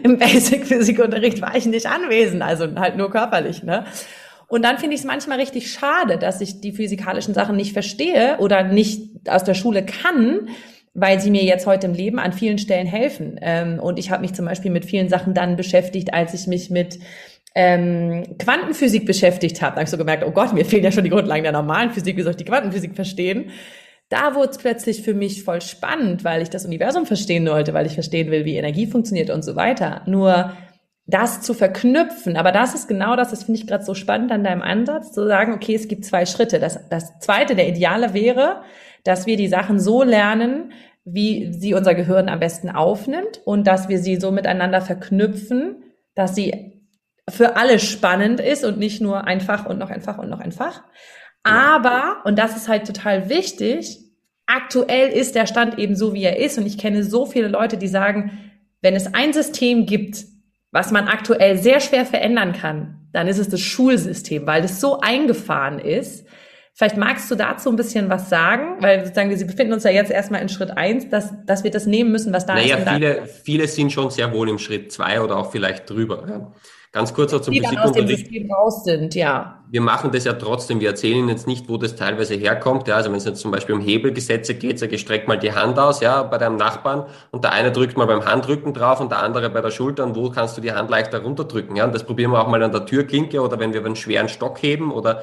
im Basic Physikunterricht war ich nicht anwesend, also halt nur körperlich, ne? Und dann finde ich es manchmal richtig schade, dass ich die physikalischen Sachen nicht verstehe oder nicht aus der Schule kann, weil sie mir jetzt heute im Leben an vielen Stellen helfen. Ähm, und ich habe mich zum Beispiel mit vielen Sachen dann beschäftigt, als ich mich mit ähm, Quantenphysik beschäftigt habe. Da habe ich so gemerkt, oh Gott, mir fehlen ja schon die Grundlagen der normalen Physik, wie soll ich die Quantenphysik verstehen? Da wurde es plötzlich für mich voll spannend, weil ich das Universum verstehen wollte, weil ich verstehen will, wie Energie funktioniert und so weiter. Nur das zu verknüpfen, aber das ist genau das, das finde ich gerade so spannend an deinem Ansatz, zu sagen, okay, es gibt zwei Schritte. Das, das zweite, der Ideale wäre, dass wir die Sachen so lernen, wie sie unser Gehirn am besten aufnimmt und dass wir sie so miteinander verknüpfen, dass sie für alle spannend ist und nicht nur einfach und noch einfach und noch einfach. Aber, und das ist halt total wichtig, aktuell ist der Stand eben so, wie er ist. Und ich kenne so viele Leute, die sagen, wenn es ein System gibt, was man aktuell sehr schwer verändern kann, dann ist es das Schulsystem, weil das so eingefahren ist. Vielleicht magst du dazu ein bisschen was sagen, weil sozusagen wir befinden uns ja jetzt erstmal in Schritt eins, dass, dass wir das nehmen müssen, was da naja, ist. Naja, viele, viele sind schon sehr wohl im Schritt zwei oder auch vielleicht drüber. Ja. Ganz kurz auch zum die dann aus dem System raus sind, ja. Wir machen das ja trotzdem. Wir erzählen jetzt nicht, wo das teilweise herkommt. Ja, also wenn es jetzt zum Beispiel um Hebelgesetze geht, sage ich, streck mal die Hand aus, ja, bei deinem Nachbarn und der eine drückt mal beim Handrücken drauf und der andere bei der Schulter und wo kannst du die Hand leichter runterdrücken, ja. Und das probieren wir auch mal an der Türklinke oder wenn wir einen schweren Stock heben oder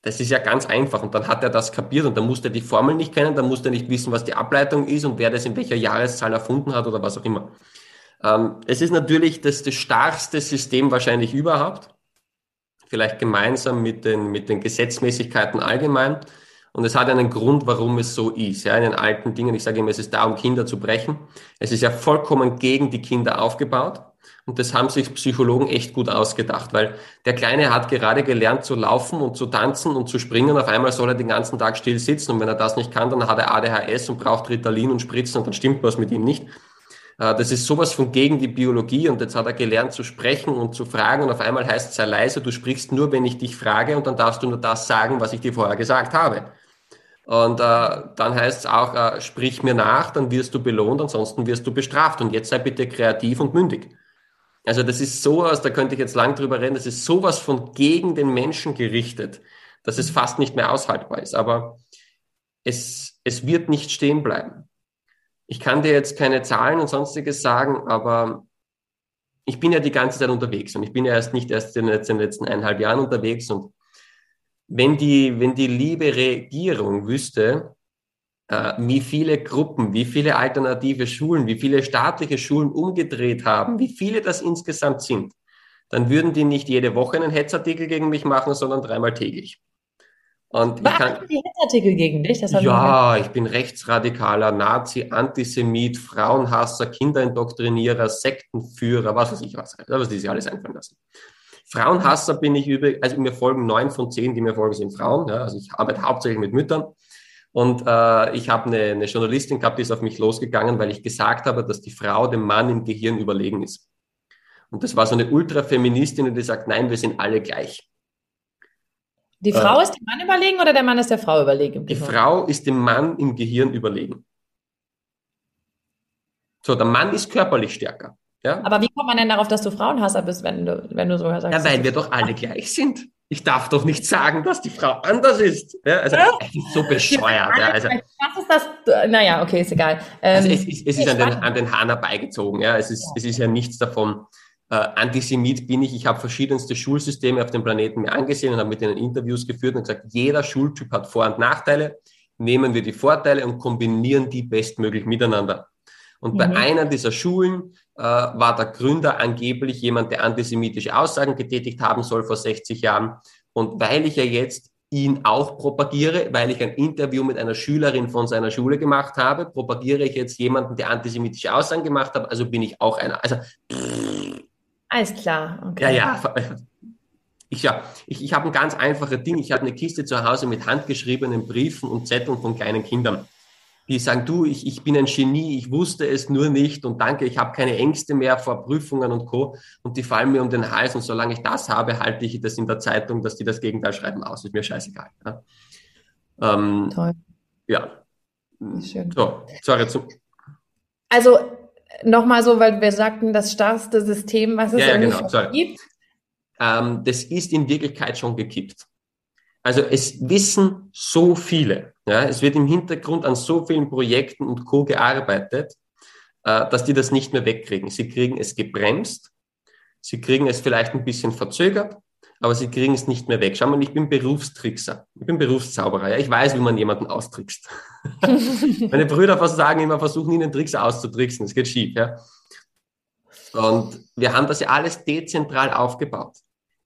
das ist ja ganz einfach. Und dann hat er das kapiert und dann musste er die Formel nicht kennen, dann musste er nicht wissen, was die Ableitung ist und wer das in welcher Jahreszahl erfunden hat oder was auch immer. Ähm, es ist natürlich das, das starkste System wahrscheinlich überhaupt, vielleicht gemeinsam mit den, mit den Gesetzmäßigkeiten allgemein. Und es hat einen Grund, warum es so ist. Ja, in den alten Dingen, ich sage immer, es ist da, um Kinder zu brechen. Es ist ja vollkommen gegen die Kinder aufgebaut. Und das haben sich Psychologen echt gut ausgedacht, weil der Kleine hat gerade gelernt zu laufen und zu tanzen und zu springen. Auf einmal soll er den ganzen Tag still sitzen. Und wenn er das nicht kann, dann hat er ADHS und braucht Ritalin und Spritzen und dann stimmt was mit ihm nicht. Äh, das ist sowas von gegen die Biologie und jetzt hat er gelernt zu sprechen und zu fragen und auf einmal heißt es sei leise, du sprichst nur, wenn ich dich frage und dann darfst du nur das sagen, was ich dir vorher gesagt habe. Und äh, dann heißt es auch, äh, sprich mir nach, dann wirst du belohnt, ansonsten wirst du bestraft und jetzt sei bitte kreativ und mündig. Also das ist sowas, da könnte ich jetzt lang drüber reden, das ist sowas von gegen den Menschen gerichtet, dass es fast nicht mehr aushaltbar ist. Aber es, es wird nicht stehen bleiben. Ich kann dir jetzt keine Zahlen und sonstiges sagen, aber ich bin ja die ganze Zeit unterwegs und ich bin ja erst nicht erst in den letzten eineinhalb Jahren unterwegs und wenn die, wenn die liebe Regierung wüsste, äh, wie viele Gruppen, wie viele alternative Schulen, wie viele staatliche Schulen umgedreht haben, wie viele das insgesamt sind, dann würden die nicht jede Woche einen Hetzartikel gegen mich machen, sondern dreimal täglich. Und Was ich kann, die Hetzartikel gegen dich? ja, ich bin rechtsradikaler, Nazi, Antisemit, Frauenhasser, Kinderindoktrinierer, Sektenführer, was weiß ich was. Was die sich alles einfallen lassen. Frauenhasser bin ich über, also mir folgen neun von zehn, die mir folgen, sind Frauen. Ja, also ich arbeite hauptsächlich mit Müttern. Und äh, ich habe eine, eine Journalistin gehabt, die ist auf mich losgegangen, weil ich gesagt habe, dass die Frau dem Mann im Gehirn überlegen ist. Und das war so eine Ultrafeministin, die sagt, nein, wir sind alle gleich. Die Frau äh, ist dem Mann überlegen oder der Mann ist der Frau überlegen? Die Frau ist dem Mann im Gehirn überlegen. So, der Mann ist körperlich stärker. Ja? Aber wie kommt man denn darauf, dass du Frauenhasser bist, wenn du, wenn du so sagst? Ja, weil wir doch alle gleich sind ich darf doch nicht sagen, dass die Frau anders ist. Ja, also ja. es ist so bescheuert. Ja, also, was ist das? Naja, okay, ist egal. Also ähm, es, ist, es ist an den, an den Hahn herbeigezogen. Ja, es ist, es ist ja nichts davon. Äh, Antisemit bin ich. Ich habe verschiedenste Schulsysteme auf dem Planeten mir angesehen und habe mit denen Interviews geführt und gesagt, jeder Schultyp hat Vor- und Nachteile. Nehmen wir die Vorteile und kombinieren die bestmöglich miteinander. Und mhm. bei einer dieser Schulen äh, war der Gründer angeblich jemand, der antisemitische Aussagen getätigt haben soll vor 60 Jahren. Und weil ich ja jetzt ihn auch propagiere, weil ich ein Interview mit einer Schülerin von seiner Schule gemacht habe, propagiere ich jetzt jemanden, der antisemitische Aussagen gemacht hat, also bin ich auch einer. Also alles klar. Okay. Ja, ja. Ich, ja, ich, ich habe ein ganz einfaches Ding. Ich habe eine Kiste zu Hause mit handgeschriebenen Briefen und Zetteln von kleinen Kindern die sagen, du, ich, ich bin ein Genie, ich wusste es nur nicht und danke, ich habe keine Ängste mehr vor Prüfungen und Co. Und die fallen mir um den Hals und solange ich das habe, halte ich das in der Zeitung, dass die das Gegenteil schreiben aus. Ist mir scheißegal. Ja. Ähm, Toll. Ja. Schön. So, sorry. Zum also nochmal so, weil wir sagten, das starrste System, was es ja, ja, genau. gibt. Ähm, das ist in Wirklichkeit schon gekippt. Also es wissen so viele. Ja, es wird im Hintergrund an so vielen Projekten und Co. gearbeitet, äh, dass die das nicht mehr wegkriegen. Sie kriegen es gebremst, sie kriegen es vielleicht ein bisschen verzögert, aber sie kriegen es nicht mehr weg. Schau mal, ich bin Berufstrickser, ich bin Berufszauberer. Ja? Ich weiß, wie man jemanden austrickst. Meine Brüder sagen immer, versuchen ihnen Tricks auszutricksen. Es geht schief. Ja? Und wir haben das ja alles dezentral aufgebaut.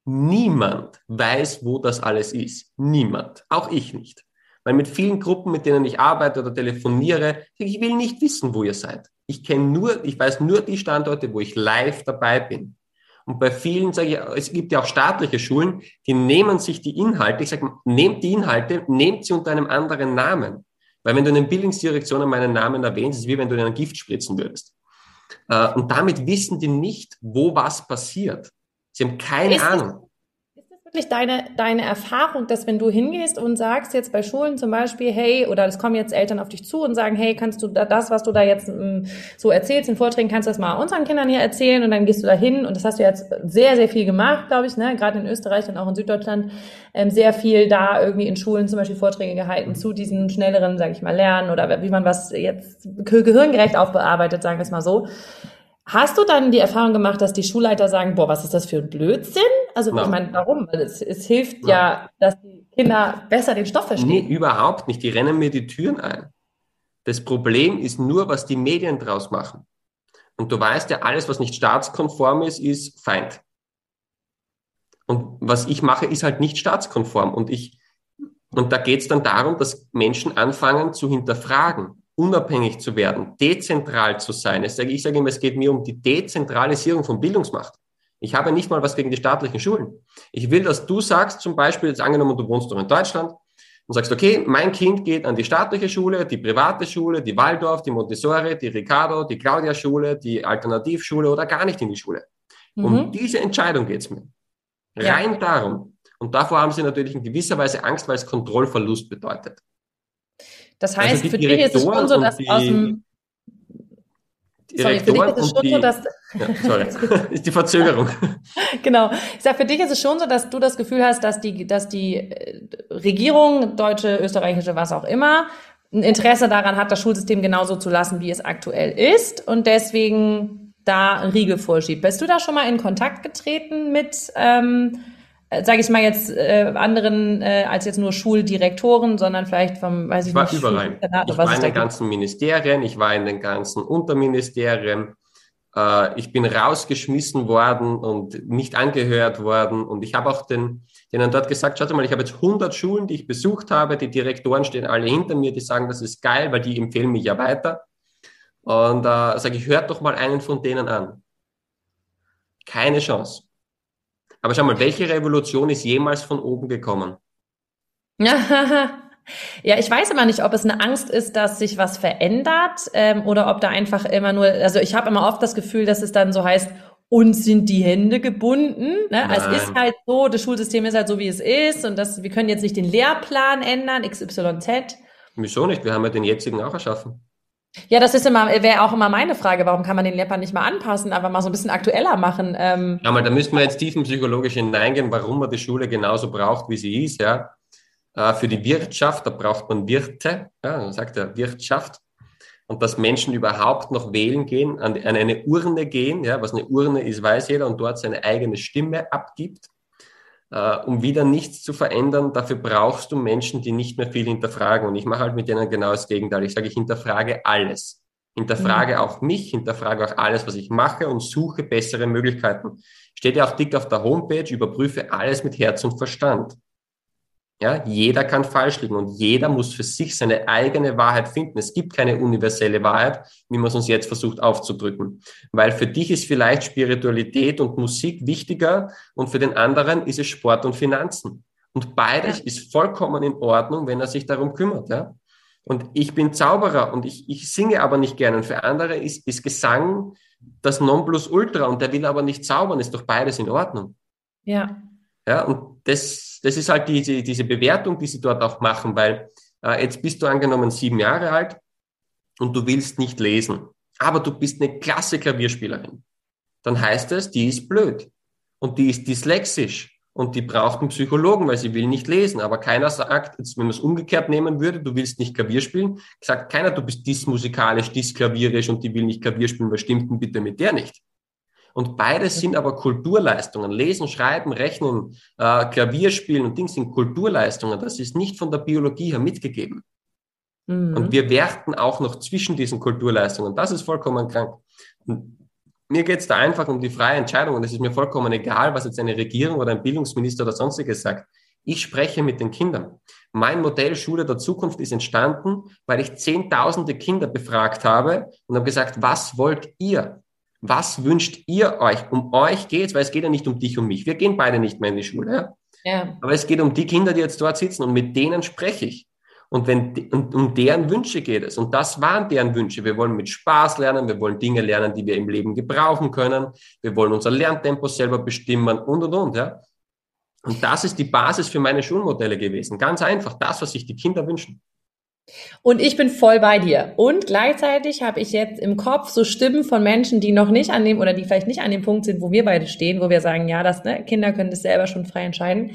Niemand weiß, wo das alles ist. Niemand. Auch ich nicht. Weil mit vielen Gruppen, mit denen ich arbeite oder telefoniere, ich will nicht wissen, wo ihr seid. Ich kenne nur, ich weiß nur die Standorte, wo ich live dabei bin. Und bei vielen sage ich, es gibt ja auch staatliche Schulen, die nehmen sich die Inhalte, ich sage, nehmt die Inhalte, nehmt sie unter einem anderen Namen. Weil wenn du in den Bildungsdirektionen meinen Namen erwähnst, ist es wie wenn du in ein Gift spritzen würdest. Äh, und damit wissen die nicht, wo was passiert. Sie haben keine ist Ahnung. Wirklich deine, deine Erfahrung, dass wenn du hingehst und sagst jetzt bei Schulen zum Beispiel, hey, oder es kommen jetzt Eltern auf dich zu und sagen, hey, kannst du das, was du da jetzt mm, so erzählst in Vorträgen, kannst du das mal unseren Kindern hier erzählen und dann gehst du da hin und das hast du jetzt sehr, sehr viel gemacht, glaube ich, ne? gerade in Österreich und auch in Süddeutschland, ähm, sehr viel da irgendwie in Schulen zum Beispiel Vorträge gehalten zu diesen schnelleren, sage ich mal, Lernen oder wie man was jetzt gehirngerecht aufbearbeitet, sagen wir es mal so. Hast du dann die Erfahrung gemacht, dass die Schulleiter sagen, boah, was ist das für ein Blödsinn? Also no. ich meine, warum? Weil es, es hilft no. ja, dass die Kinder besser den Stoff verstehen. Nee, überhaupt nicht. Die rennen mir die Türen ein. Das Problem ist nur, was die Medien draus machen. Und du weißt ja, alles, was nicht staatskonform ist, ist Feind. Und was ich mache, ist halt nicht staatskonform. Und ich, und da geht es dann darum, dass Menschen anfangen zu hinterfragen unabhängig zu werden, dezentral zu sein. Ich sage, ich sage immer, es geht mir um die Dezentralisierung von Bildungsmacht. Ich habe nicht mal was gegen die staatlichen Schulen. Ich will, dass du sagst, zum Beispiel, jetzt angenommen, du wohnst doch in Deutschland und sagst, okay, mein Kind geht an die staatliche Schule, die private Schule, die Waldorf, die Montessori, die Ricardo, die Claudia Schule, die Alternativschule oder gar nicht in die Schule. Mhm. Um diese Entscheidung geht es mir. Rein ja. darum. Und davor haben sie natürlich in gewisser Weise Angst, weil es Kontrollverlust bedeutet. Das also heißt, also für dich ist es schon so, dass aus dem Sorry, für dich ist es schon die, so, dass. Ja, sorry, ist die Verzögerung. genau. Ich sag, für dich ist es schon so, dass du das Gefühl hast, dass die, dass die äh, Regierung, deutsche, österreichische, was auch immer, ein Interesse daran hat, das Schulsystem genauso zu lassen, wie es aktuell ist und deswegen da einen Riegel vorschiebt. Bist du da schon mal in Kontakt getreten mit ähm, äh, sage ich mal jetzt äh, anderen äh, als jetzt nur Schuldirektoren, sondern vielleicht vom, weiß ich, ich war nicht, überall. Ich war in den ganzen Ministerien, ich war in den ganzen Unterministerien, äh, ich bin rausgeschmissen worden und nicht angehört worden und ich habe auch den, denen dort gesagt, schaut mal, ich habe jetzt 100 Schulen, die ich besucht habe, die Direktoren stehen alle hinter mir, die sagen, das ist geil, weil die empfehlen mich ja weiter. Und äh, sage ich, hört doch mal einen von denen an. Keine Chance. Aber schau mal, welche Revolution ist jemals von oben gekommen? Ja, ich weiß immer nicht, ob es eine Angst ist, dass sich was verändert ähm, oder ob da einfach immer nur, also ich habe immer oft das Gefühl, dass es dann so heißt, uns sind die Hände gebunden. Ne? Also es ist halt so, das Schulsystem ist halt so, wie es ist und das, wir können jetzt nicht den Lehrplan ändern, XYZ. Wieso nicht? Wir haben ja den jetzigen auch erschaffen. Ja, das ist immer, wäre auch immer meine Frage, warum kann man den Lehrplan nicht mal anpassen, aber mal so ein bisschen aktueller machen? Ähm. Ja, da müssten wir jetzt tiefenpsychologisch hineingehen, warum man die Schule genauso braucht, wie sie ist, ja. Äh, für die Wirtschaft, da braucht man Wirte, ja, sagt er Wirtschaft. Und dass Menschen überhaupt noch wählen gehen, an, an eine Urne gehen, ja, was eine Urne ist, weiß jeder, und dort seine eigene Stimme abgibt äh, um wieder nichts zu verändern, dafür brauchst du Menschen, die nicht mehr viel hinterfragen. Und ich mache halt mit denen genau das Gegenteil. Ich sage, ich hinterfrage alles. Hinterfrage mhm. auch mich, hinterfrage auch alles, was ich mache und suche bessere Möglichkeiten. Steht ja auch dick auf der Homepage, überprüfe alles mit Herz und Verstand. Ja, jeder kann falsch liegen und jeder muss für sich seine eigene Wahrheit finden. Es gibt keine universelle Wahrheit, wie man es uns jetzt versucht aufzudrücken. Weil für dich ist vielleicht Spiritualität und Musik wichtiger und für den anderen ist es Sport und Finanzen. Und beides ja. ist vollkommen in Ordnung, wenn er sich darum kümmert. Ja? Und ich bin Zauberer und ich, ich singe aber nicht gerne. Und für andere ist, ist Gesang das Nonplusultra und der will aber nicht zaubern, ist doch beides in Ordnung. Ja. Ja, und das, das ist halt diese, diese Bewertung, die sie dort auch machen, weil äh, jetzt bist du angenommen sieben Jahre alt und du willst nicht lesen, aber du bist eine klasse Klavierspielerin. Dann heißt es, die ist blöd und die ist dyslexisch und die braucht einen Psychologen, weil sie will nicht lesen. Aber keiner sagt, jetzt, wenn man es umgekehrt nehmen würde, du willst nicht Klavier spielen, sagt keiner, du bist dysmusikalisch, dysklavierisch und die will nicht Klavier spielen, was stimmt denn bitte mit der nicht? Und beides sind aber Kulturleistungen. Lesen, Schreiben, Rechnen, äh, Klavier spielen und Dings sind Kulturleistungen. Das ist nicht von der Biologie her mitgegeben. Mhm. Und wir werten auch noch zwischen diesen Kulturleistungen. Das ist vollkommen krank. Und mir geht es da einfach um die freie Entscheidung und es ist mir vollkommen egal, was jetzt eine Regierung oder ein Bildungsminister oder sonstiges sagt. Ich spreche mit den Kindern. Mein Modell Schule der Zukunft ist entstanden, weil ich zehntausende Kinder befragt habe und habe gesagt, was wollt ihr? Was wünscht ihr euch? Um euch geht's, weil es geht ja nicht um dich und mich. Wir gehen beide nicht mehr in die Schule. Ja? ja. Aber es geht um die Kinder, die jetzt dort sitzen und mit denen spreche ich. Und wenn und um deren Wünsche geht es. Und das waren deren Wünsche. Wir wollen mit Spaß lernen, wir wollen Dinge lernen, die wir im Leben gebrauchen können. Wir wollen unser Lerntempo selber bestimmen und und und. Ja? Und das ist die Basis für meine Schulmodelle gewesen. Ganz einfach, das, was sich die Kinder wünschen. Und ich bin voll bei dir. Und gleichzeitig habe ich jetzt im Kopf so Stimmen von Menschen, die noch nicht an dem oder die vielleicht nicht an dem Punkt sind, wo wir beide stehen, wo wir sagen, ja, das ne, Kinder können das selber schon frei entscheiden.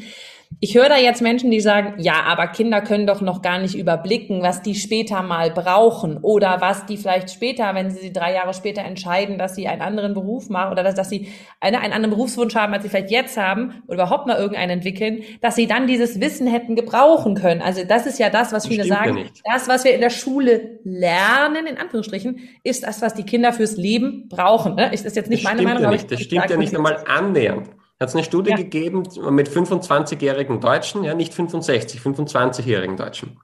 Ich höre da jetzt Menschen, die sagen, ja, aber Kinder können doch noch gar nicht überblicken, was die später mal brauchen oder was die vielleicht später, wenn sie drei Jahre später entscheiden, dass sie einen anderen Beruf machen oder dass, dass sie eine, einen anderen Berufswunsch haben, als sie vielleicht jetzt haben oder überhaupt mal irgendeinen entwickeln, dass sie dann dieses Wissen hätten gebrauchen können. Also das ist ja das, was viele sagen. Ja das, was wir in der Schule lernen, in Anführungsstrichen, ist das, was die Kinder fürs Leben brauchen. Ne? Ist das jetzt nicht das meine Meinung? Ja nicht. Das stimmt ja nicht einmal annähernd hat es eine Studie ja. gegeben mit 25-jährigen Deutschen, ja, nicht 65, 25-jährigen Deutschen.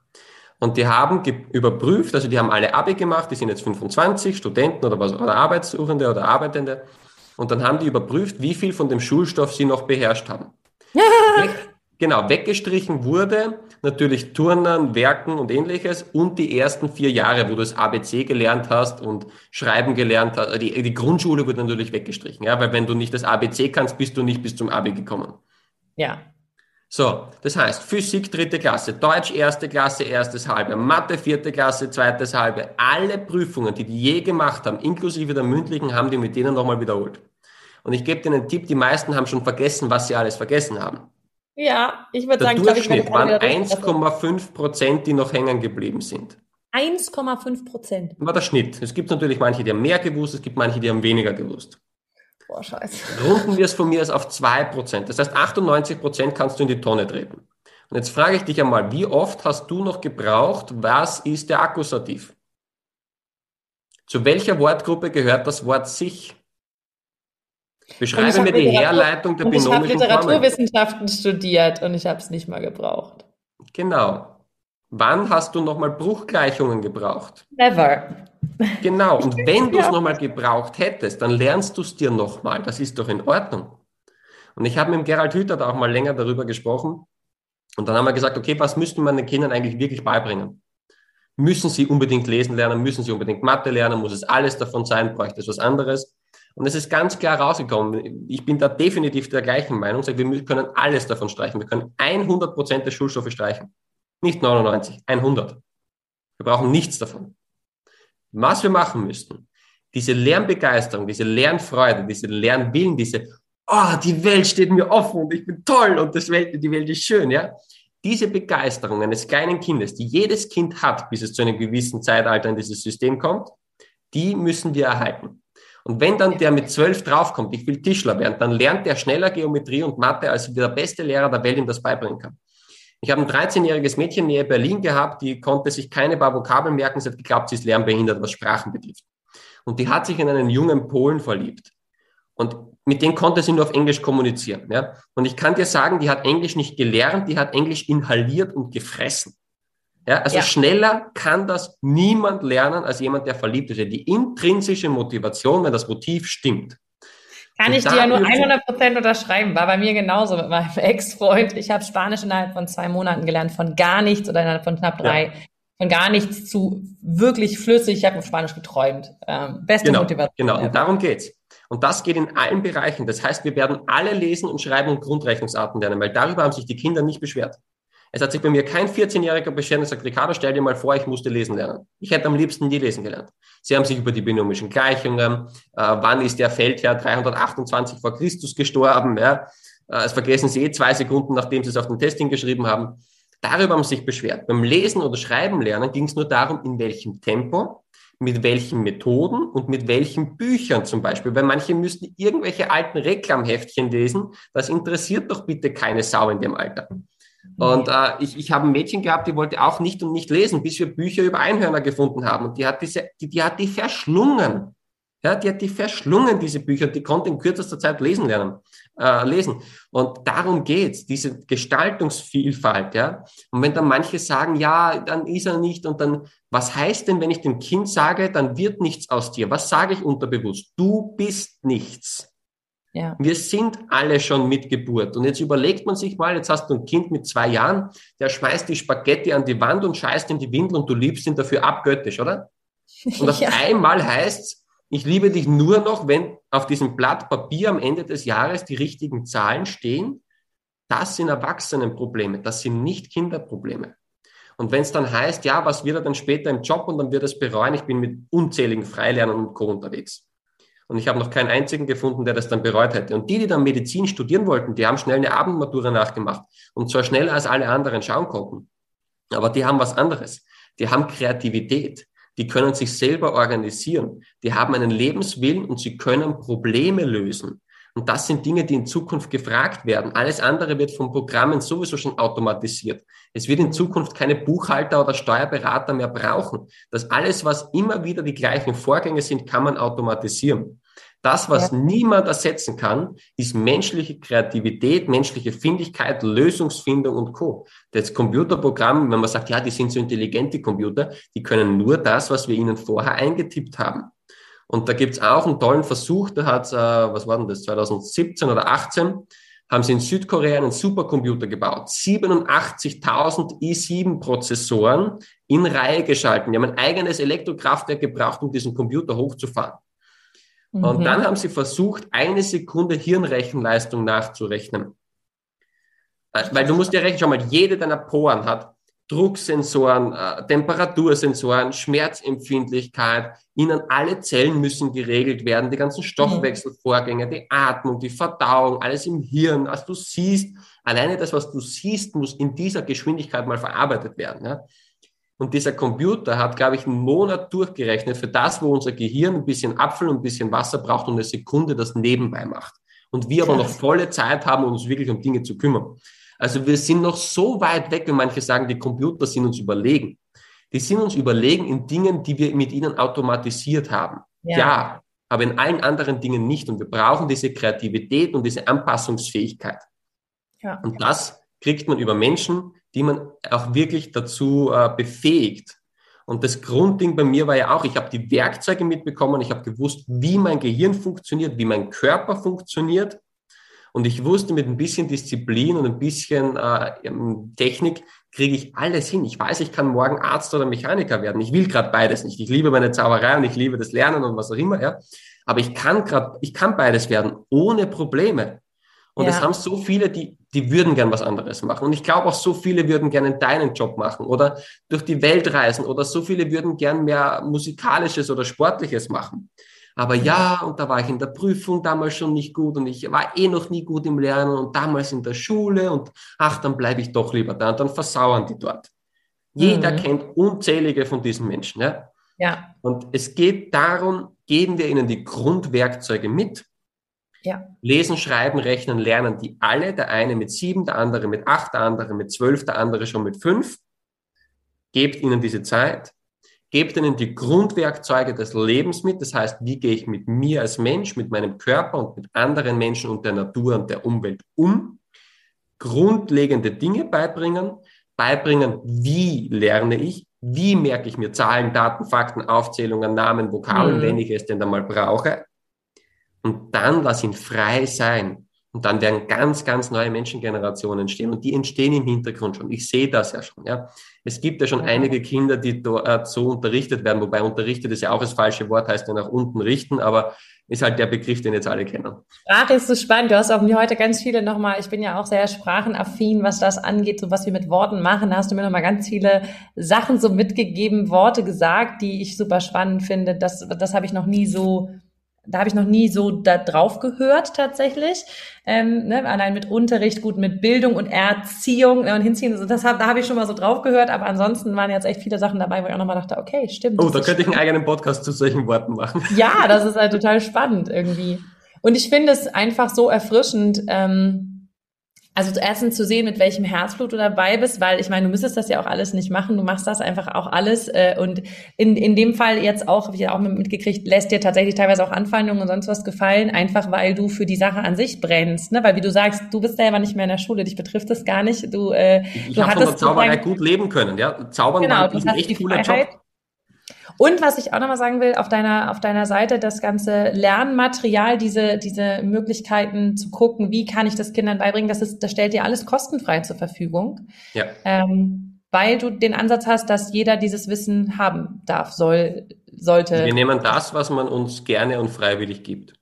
Und die haben überprüft, also die haben alle Abi gemacht, die sind jetzt 25, Studenten oder was, oder Arbeitssuchende oder Arbeitende. Und dann haben die überprüft, wie viel von dem Schulstoff sie noch beherrscht haben. Genau, weggestrichen wurde natürlich Turnen, Werken und ähnliches und die ersten vier Jahre, wo du das ABC gelernt hast und Schreiben gelernt hast. Die, die Grundschule wurde natürlich weggestrichen, ja, weil wenn du nicht das ABC kannst, bist du nicht bis zum Abi gekommen. Ja. So, das heißt Physik dritte Klasse, Deutsch erste Klasse, erstes halbe, Mathe vierte Klasse, zweites halbe. Alle Prüfungen, die die je gemacht haben, inklusive der mündlichen, haben die mit denen nochmal wiederholt. Und ich gebe dir einen Tipp, die meisten haben schon vergessen, was sie alles vergessen haben. Ja, ich würde sagen, der Durchschnitt waren 1,5 Prozent, die noch hängen geblieben sind. 1,5 Prozent. War der Schnitt. Es gibt natürlich manche, die haben mehr gewusst, es gibt manche, die haben weniger gewusst. Boah, scheiße. Runden wir es von mir aus auf 2%. Das heißt, 98% kannst du in die Tonne treten. Und jetzt frage ich dich einmal, wie oft hast du noch gebraucht, was ist der Akkusativ? Zu welcher Wortgruppe gehört das Wort sich? Beschreibe mir die Herleitung der binomischen Formen. Ich habe Literaturwissenschaften studiert und ich habe es nicht mal gebraucht. Genau. Wann hast du nochmal Bruchgleichungen gebraucht? Never. Genau. Und wenn du es nochmal gebraucht hättest, dann lernst du es dir nochmal. Das ist doch in Ordnung. Und ich habe mit Gerald Hüther da auch mal länger darüber gesprochen. Und dann haben wir gesagt, okay, was müssten wir den Kindern eigentlich wirklich beibringen? Müssen sie unbedingt lesen lernen? Müssen sie unbedingt Mathe lernen? Muss es alles davon sein? Bräuchte es was anderes? Und es ist ganz klar rausgekommen. Ich bin da definitiv der gleichen Meinung. Wir können alles davon streichen. Wir können 100 Prozent der Schulstoffe streichen. Nicht 99, 100. Wir brauchen nichts davon. Was wir machen müssten, diese Lernbegeisterung, diese Lernfreude, diese Lernwillen, diese, oh, die Welt steht mir offen und ich bin toll und das Welt, die Welt ist schön, ja. Diese Begeisterung eines kleinen Kindes, die jedes Kind hat, bis es zu einem gewissen Zeitalter in dieses System kommt, die müssen wir erhalten. Und wenn dann der mit zwölf draufkommt, ich will Tischler werden, dann lernt der schneller Geometrie und Mathe, als der beste Lehrer der Welt ihm das beibringen kann. Ich habe ein 13-jähriges Mädchen näher Berlin gehabt, die konnte sich keine paar Vokabeln merken, sie hat geglaubt, sie ist lernbehindert, was Sprachen betrifft. Und die hat sich in einen jungen Polen verliebt. Und mit dem konnte sie nur auf Englisch kommunizieren. Ja? Und ich kann dir sagen, die hat Englisch nicht gelernt, die hat Englisch inhaliert und gefressen. Ja, also ja. schneller kann das niemand lernen als jemand, der verliebt ist. Die intrinsische Motivation, wenn das Motiv stimmt. Kann ich dir ja nur 100 Prozent unterschreiben. War bei mir genauso mit meinem Ex-Freund. Ich habe Spanisch innerhalb von zwei Monaten gelernt, von gar nichts oder innerhalb von knapp drei. Ja. Von gar nichts zu wirklich flüssig. Ich habe Spanisch geträumt. Ähm, beste genau, Motivation. Genau, und darum geht's. Und das geht in allen Bereichen. Das heißt, wir werden alle lesen und schreiben und Grundrechnungsarten lernen, weil darüber haben sich die Kinder nicht beschwert. Es hat sich bei mir kein 14-Jähriger beschwert und gesagt, Ricardo, stell dir mal vor, ich musste lesen lernen. Ich hätte am liebsten nie lesen gelernt. Sie haben sich über die binomischen Gleichungen, äh, wann ist der Feldherr 328 vor Christus gestorben, ja, äh, das vergessen Sie eh zwei Sekunden, nachdem Sie es auf den Testing geschrieben haben. Darüber haben Sie sich beschwert. Beim Lesen oder Schreiben lernen ging es nur darum, in welchem Tempo, mit welchen Methoden und mit welchen Büchern zum Beispiel. Weil manche müssten irgendwelche alten Reklamheftchen lesen. Das interessiert doch bitte keine Sau in dem Alter. Und äh, ich, ich habe ein Mädchen gehabt, die wollte auch nicht und nicht lesen, bis wir Bücher über Einhörner gefunden haben. Und die hat diese, die, die hat die verschlungen. Ja, die hat die verschlungen, diese Bücher, die konnte in kürzester Zeit lesen lernen, äh, lesen. Und darum geht's, diese Gestaltungsvielfalt, ja. Und wenn dann manche sagen, ja, dann ist er nicht, und dann, was heißt denn, wenn ich dem Kind sage, dann wird nichts aus dir? Was sage ich unterbewusst? Du bist nichts. Ja. Wir sind alle schon mit Geburt. Und jetzt überlegt man sich mal, jetzt hast du ein Kind mit zwei Jahren, der schmeißt die Spaghetti an die Wand und scheißt in die Windel und du liebst ihn dafür abgöttisch, oder? Und auf ja. einmal heißt ich liebe dich nur noch, wenn auf diesem Blatt Papier am Ende des Jahres die richtigen Zahlen stehen. Das sind Erwachsenenprobleme, das sind nicht Kinderprobleme. Und wenn es dann heißt, ja, was wird er dann später im Job und dann wird er es bereuen, ich bin mit unzähligen Freilernern und Co. unterwegs. Und ich habe noch keinen einzigen gefunden, der das dann bereut hätte. Und die, die dann Medizin studieren wollten, die haben schnell eine Abendmatura nachgemacht und zwar schneller als alle anderen schauen konnten. Aber die haben was anderes. Die haben Kreativität. Die können sich selber organisieren. Die haben einen Lebenswillen und sie können Probleme lösen. Und das sind Dinge, die in Zukunft gefragt werden. Alles andere wird von Programmen sowieso schon automatisiert. Es wird in Zukunft keine Buchhalter oder Steuerberater mehr brauchen. Das alles, was immer wieder die gleichen Vorgänge sind, kann man automatisieren. Das, was ja. niemand ersetzen kann, ist menschliche Kreativität, menschliche Findigkeit, Lösungsfindung und Co. Das Computerprogramm, wenn man sagt, ja, die sind so intelligente Computer, die können nur das, was wir ihnen vorher eingetippt haben. Und da gibt's auch einen tollen Versuch, da hat, äh, was war denn das, 2017 oder 18, haben sie in Südkorea einen Supercomputer gebaut. 87.000 i7-Prozessoren in Reihe geschalten. Die haben ein eigenes Elektrokraftwerk gebraucht, um diesen Computer hochzufahren. Mhm. Und dann haben sie versucht, eine Sekunde Hirnrechenleistung nachzurechnen. Äh, weil du musst dir rechnen, schau mal, jede deiner Poren hat Drucksensoren, äh, Temperatursensoren, Schmerzempfindlichkeit. Ihnen alle Zellen müssen geregelt werden, die ganzen Stoffwechselvorgänge, die Atmung, die Verdauung, alles im Hirn, was du siehst. Alleine das, was du siehst, muss in dieser Geschwindigkeit mal verarbeitet werden. Ja? Und dieser Computer hat, glaube ich, einen Monat durchgerechnet für das, wo unser Gehirn ein bisschen Apfel und ein bisschen Wasser braucht und eine Sekunde das nebenbei macht. Und wir aber noch volle Zeit haben, uns wirklich um Dinge zu kümmern. Also wir sind noch so weit weg, wenn manche sagen, die Computer sind uns überlegen. Die sind uns überlegen in Dingen, die wir mit ihnen automatisiert haben. Ja. ja, aber in allen anderen Dingen nicht. Und wir brauchen diese Kreativität und diese Anpassungsfähigkeit. Ja. Und das kriegt man über Menschen, die man auch wirklich dazu äh, befähigt. Und das Grundding bei mir war ja auch, ich habe die Werkzeuge mitbekommen, ich habe gewusst, wie mein Gehirn funktioniert, wie mein Körper funktioniert. Und ich wusste, mit ein bisschen Disziplin und ein bisschen äh, Technik kriege ich alles hin. Ich weiß, ich kann morgen Arzt oder Mechaniker werden. Ich will gerade beides nicht. Ich liebe meine Zauberei und ich liebe das Lernen und was auch immer. Ja. Aber ich kann gerade, ich kann beides werden ohne Probleme. Und ja. es haben so viele, die, die würden gern was anderes machen. Und ich glaube auch so viele würden gerne deinen Job machen oder durch die Welt reisen oder so viele würden gern mehr musikalisches oder sportliches machen. Aber ja, und da war ich in der Prüfung damals schon nicht gut und ich war eh noch nie gut im Lernen und damals in der Schule und ach, dann bleibe ich doch lieber da und dann versauern die dort. Jeder mhm. kennt unzählige von diesen Menschen. Ja? ja. Und es geht darum, geben wir ihnen die Grundwerkzeuge mit, ja. Lesen, schreiben, rechnen, lernen die alle. Der eine mit sieben, der andere mit acht, der andere mit zwölf, der andere schon mit fünf. Gebt ihnen diese Zeit. Gebt ihnen die Grundwerkzeuge des Lebens mit. Das heißt, wie gehe ich mit mir als Mensch, mit meinem Körper und mit anderen Menschen und der Natur und der Umwelt um. Grundlegende Dinge beibringen. Beibringen, wie lerne ich, wie merke ich mir Zahlen, Daten, Fakten, Aufzählungen, Namen, Vokabeln, mhm. wenn ich es denn einmal brauche und dann lass ihn frei sein. Und dann werden ganz, ganz neue Menschengenerationen entstehen. Und die entstehen im Hintergrund schon. Ich sehe das ja schon. Ja. Es gibt ja schon einige Kinder, die dort äh, so unterrichtet werden. Wobei unterrichtet ist ja auch das falsche Wort, heißt ja nach unten richten. Aber ist halt der Begriff, den jetzt alle kennen. Sprache ist so spannend. Du hast auch mir heute ganz viele nochmal, ich bin ja auch sehr sprachenaffin, was das angeht, so was wir mit Worten machen. Da hast du mir nochmal ganz viele Sachen so mitgegeben, Worte gesagt, die ich super spannend finde. Das, das habe ich noch nie so da habe ich noch nie so da drauf gehört tatsächlich. Ähm, ne, allein mit Unterricht, gut mit Bildung und Erziehung ne, und Hinziehen, also das hab, da habe ich schon mal so drauf gehört, aber ansonsten waren jetzt echt viele Sachen dabei, wo ich auch nochmal dachte, okay, stimmt. Oh, da könnte ich einen eigenen Podcast zu solchen Worten machen. Ja, das ist halt total spannend irgendwie. Und ich finde es einfach so erfrischend, ähm, also erstens zu sehen, mit welchem Herzblut du dabei bist, weil ich meine, du müsstest das ja auch alles nicht machen, du machst das einfach auch alles äh, und in, in dem Fall jetzt auch, habe ich ja auch mitgekriegt, lässt dir tatsächlich teilweise auch Anfeindungen und sonst was gefallen, einfach weil du für die Sache an sich brennst, ne? weil wie du sagst, du bist selber nicht mehr in der Schule, dich betrifft das gar nicht, du äh, ich du hattest der Zauberei gut leben können, ja, Zaubern genau, war ein echt cooler Job. Und was ich auch nochmal sagen will, auf deiner, auf deiner Seite das ganze Lernmaterial, diese, diese Möglichkeiten zu gucken, wie kann ich das Kindern beibringen, das ist, das stellt dir alles kostenfrei zur Verfügung. Ja. Ähm, weil du den Ansatz hast, dass jeder dieses Wissen haben darf, soll, sollte. Wir nehmen das, was man uns gerne und freiwillig gibt.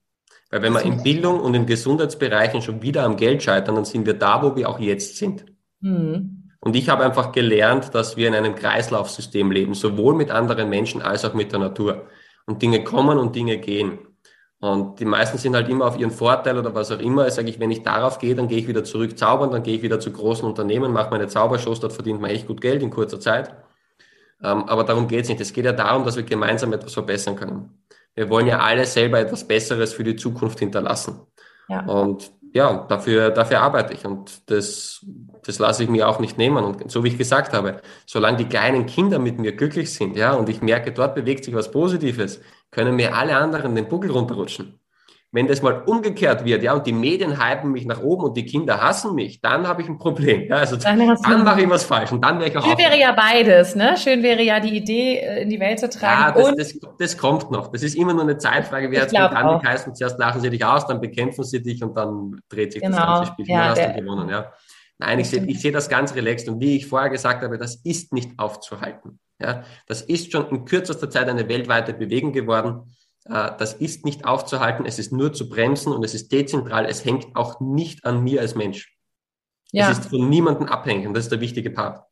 Weil wenn wir in Bildung und in Gesundheitsbereichen schon wieder am Geld scheitern, dann sind wir da, wo wir auch jetzt sind. Mhm. Und ich habe einfach gelernt, dass wir in einem Kreislaufsystem leben, sowohl mit anderen Menschen als auch mit der Natur. Und Dinge kommen und Dinge gehen. Und die meisten sind halt immer auf ihren Vorteil oder was auch immer. Sage ich, wenn ich darauf gehe, dann gehe ich wieder zurück zaubern, dann gehe ich wieder zu großen Unternehmen, mache meine Zaubershows, dort verdient man echt gut Geld in kurzer Zeit. Ähm, aber darum geht es nicht. Es geht ja darum, dass wir gemeinsam etwas verbessern können. Wir wollen ja alle selber etwas Besseres für die Zukunft hinterlassen. Ja. Und ja, dafür, dafür arbeite ich und das, das lasse ich mir auch nicht nehmen. Und so wie ich gesagt habe, solange die kleinen Kinder mit mir glücklich sind, ja, und ich merke, dort bewegt sich was Positives, können mir alle anderen den Buckel runterrutschen. Wenn das mal umgekehrt wird, ja, und die Medien hypen mich nach oben und die Kinder hassen mich, dann habe ich ein Problem. Ja, also dann, dann mache ich was falsch und dann wäre ich auch. Schön wäre ja beides, ne? Schön wäre ja die Idee äh, in die Welt zu tragen. Ja, das, das, das kommt noch. Das ist immer nur eine Zeitfrage. Wer jetzt bekannt heißt und zuerst lachen sie dich aus, dann bekämpfen sie dich und dann dreht sich genau. das ganze Spiel. Ja, hast du gewonnen, ja. Nein, ich sehe ich sehe das ganz relaxed und wie ich vorher gesagt habe, das ist nicht aufzuhalten. Ja, das ist schon in kürzester Zeit eine weltweite Bewegung geworden. Äh, das ist nicht aufzuhalten, es ist nur zu bremsen und es ist dezentral, es hängt auch nicht an mir als Mensch. Ja. Es ist von niemandem abhängig und das ist der wichtige Part.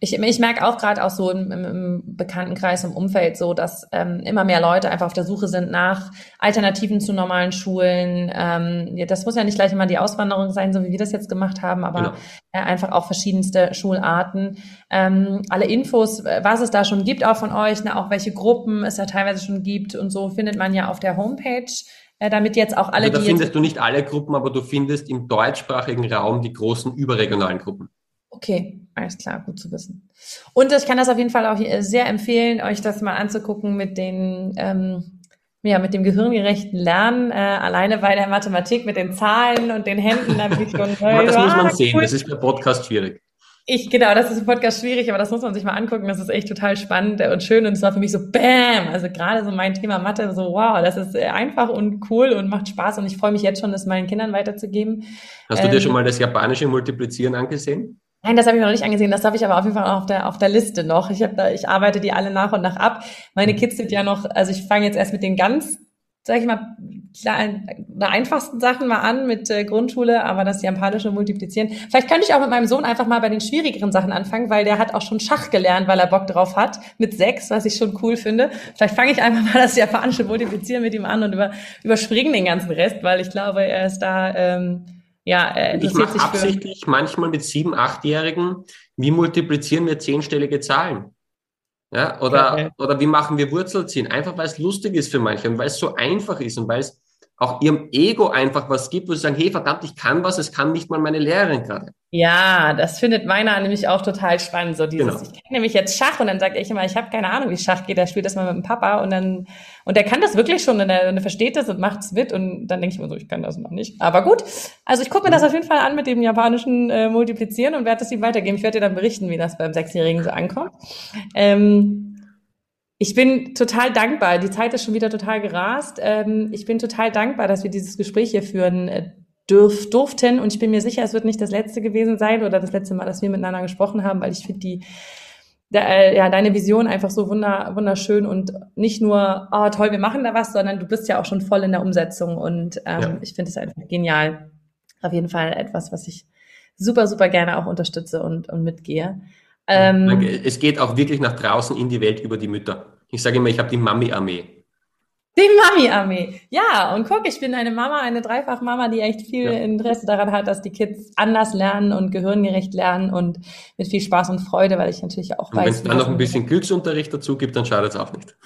Ich, ich merke auch gerade auch so im, im, Bekanntenkreis, im Umfeld so, dass ähm, immer mehr Leute einfach auf der Suche sind nach Alternativen zu normalen Schulen. Ähm, ja, das muss ja nicht gleich immer die Auswanderung sein, so wie wir das jetzt gemacht haben, aber genau. äh, einfach auch verschiedenste Schularten. Ähm, alle Infos, was es da schon gibt, auch von euch, ne, auch welche Gruppen es da teilweise schon gibt und so, findet man ja auf der Homepage äh, damit jetzt auch alle. Also da findest du nicht alle Gruppen, aber du findest im deutschsprachigen Raum die großen überregionalen Gruppen. Okay, alles klar, gut zu wissen. Und ich kann das auf jeden Fall auch sehr empfehlen, euch das mal anzugucken mit den ähm, ja, mit dem gehirngerechten Lernen, äh, alleine bei der Mathematik mit den Zahlen und den Händen, da bin ich schon, äh, Das muss man sehen, cool. das ist bei Podcast schwierig. Ich, genau, das ist im Podcast schwierig, aber das muss man sich mal angucken. Das ist echt total spannend und schön. Und es war für mich so Bam! Also gerade so mein Thema Mathe, so wow, das ist einfach und cool und macht Spaß. Und ich freue mich jetzt schon, das meinen Kindern weiterzugeben. Hast du dir ähm, schon mal das japanische Multiplizieren angesehen? Nein, das habe ich noch nicht angesehen. Das darf ich aber auf jeden Fall auf der auf der Liste noch. Ich habe da, ich arbeite die alle nach und nach ab. Meine Kids sind ja noch, also ich fange jetzt erst mit den ganz, sag ich mal, kleinen, einfachsten Sachen mal an mit äh, Grundschule, aber das japanische Multiplizieren. Vielleicht könnte ich auch mit meinem Sohn einfach mal bei den schwierigeren Sachen anfangen, weil der hat auch schon Schach gelernt, weil er Bock drauf hat mit sechs, was ich schon cool finde. Vielleicht fange ich einfach mal das japanische Multiplizieren mit ihm an und über, überspringen den ganzen Rest, weil ich glaube, er ist da ähm, ja, äh, ich mache absichtlich manchmal mit sieben, achtjährigen, wie multiplizieren wir zehnstellige Zahlen? Ja, oder, okay. oder wie machen wir Wurzelziehen? Einfach weil es lustig ist für manche und weil es so einfach ist und weil es auch ihrem Ego einfach was gibt, wo sie sagen, hey, verdammt, ich kann was, es kann nicht mal meine Lehrerin gerade. Ja, das findet meiner nämlich auch total spannend. So dieses, genau. ich kenne nämlich jetzt Schach und dann sagt ich immer, ich habe keine Ahnung, wie Schach geht, der spielt das mal mit dem Papa und dann, und der kann das wirklich schon und er, und er versteht das und macht es mit und dann denke ich mir so, ich kann das noch nicht. Aber gut, also ich gucke mir das auf jeden Fall an mit dem japanischen äh, Multiplizieren und werde das ihm weitergeben. Ich werde dir dann berichten, wie das beim Sechsjährigen so ankommt. Ähm, ich bin total dankbar. Die Zeit ist schon wieder total gerast. Ähm, ich bin total dankbar, dass wir dieses Gespräch hier führen äh, dürf, durften. Und ich bin mir sicher, es wird nicht das letzte gewesen sein oder das letzte Mal, dass wir miteinander gesprochen haben, weil ich finde die, äh, ja, deine Vision einfach so wunder, wunderschön und nicht nur, oh toll, wir machen da was, sondern du bist ja auch schon voll in der Umsetzung und ähm, ja. ich finde es einfach genial. Auf jeden Fall etwas, was ich super, super gerne auch unterstütze und, und mitgehe. Ähm, es geht auch wirklich nach draußen in die Welt über die Mütter. Ich sage immer, ich habe die Mami-Armee. Die Mami-Armee. Ja, und guck, ich bin eine Mama, eine Dreifach-Mama, die echt viel ja. Interesse daran hat, dass die Kids anders lernen und gehirngerecht lernen und mit viel Spaß und Freude, weil ich natürlich auch und weiß. Wenn es dann noch ein bisschen Glücksunterricht dazu gibt, dann schadet es auch nicht.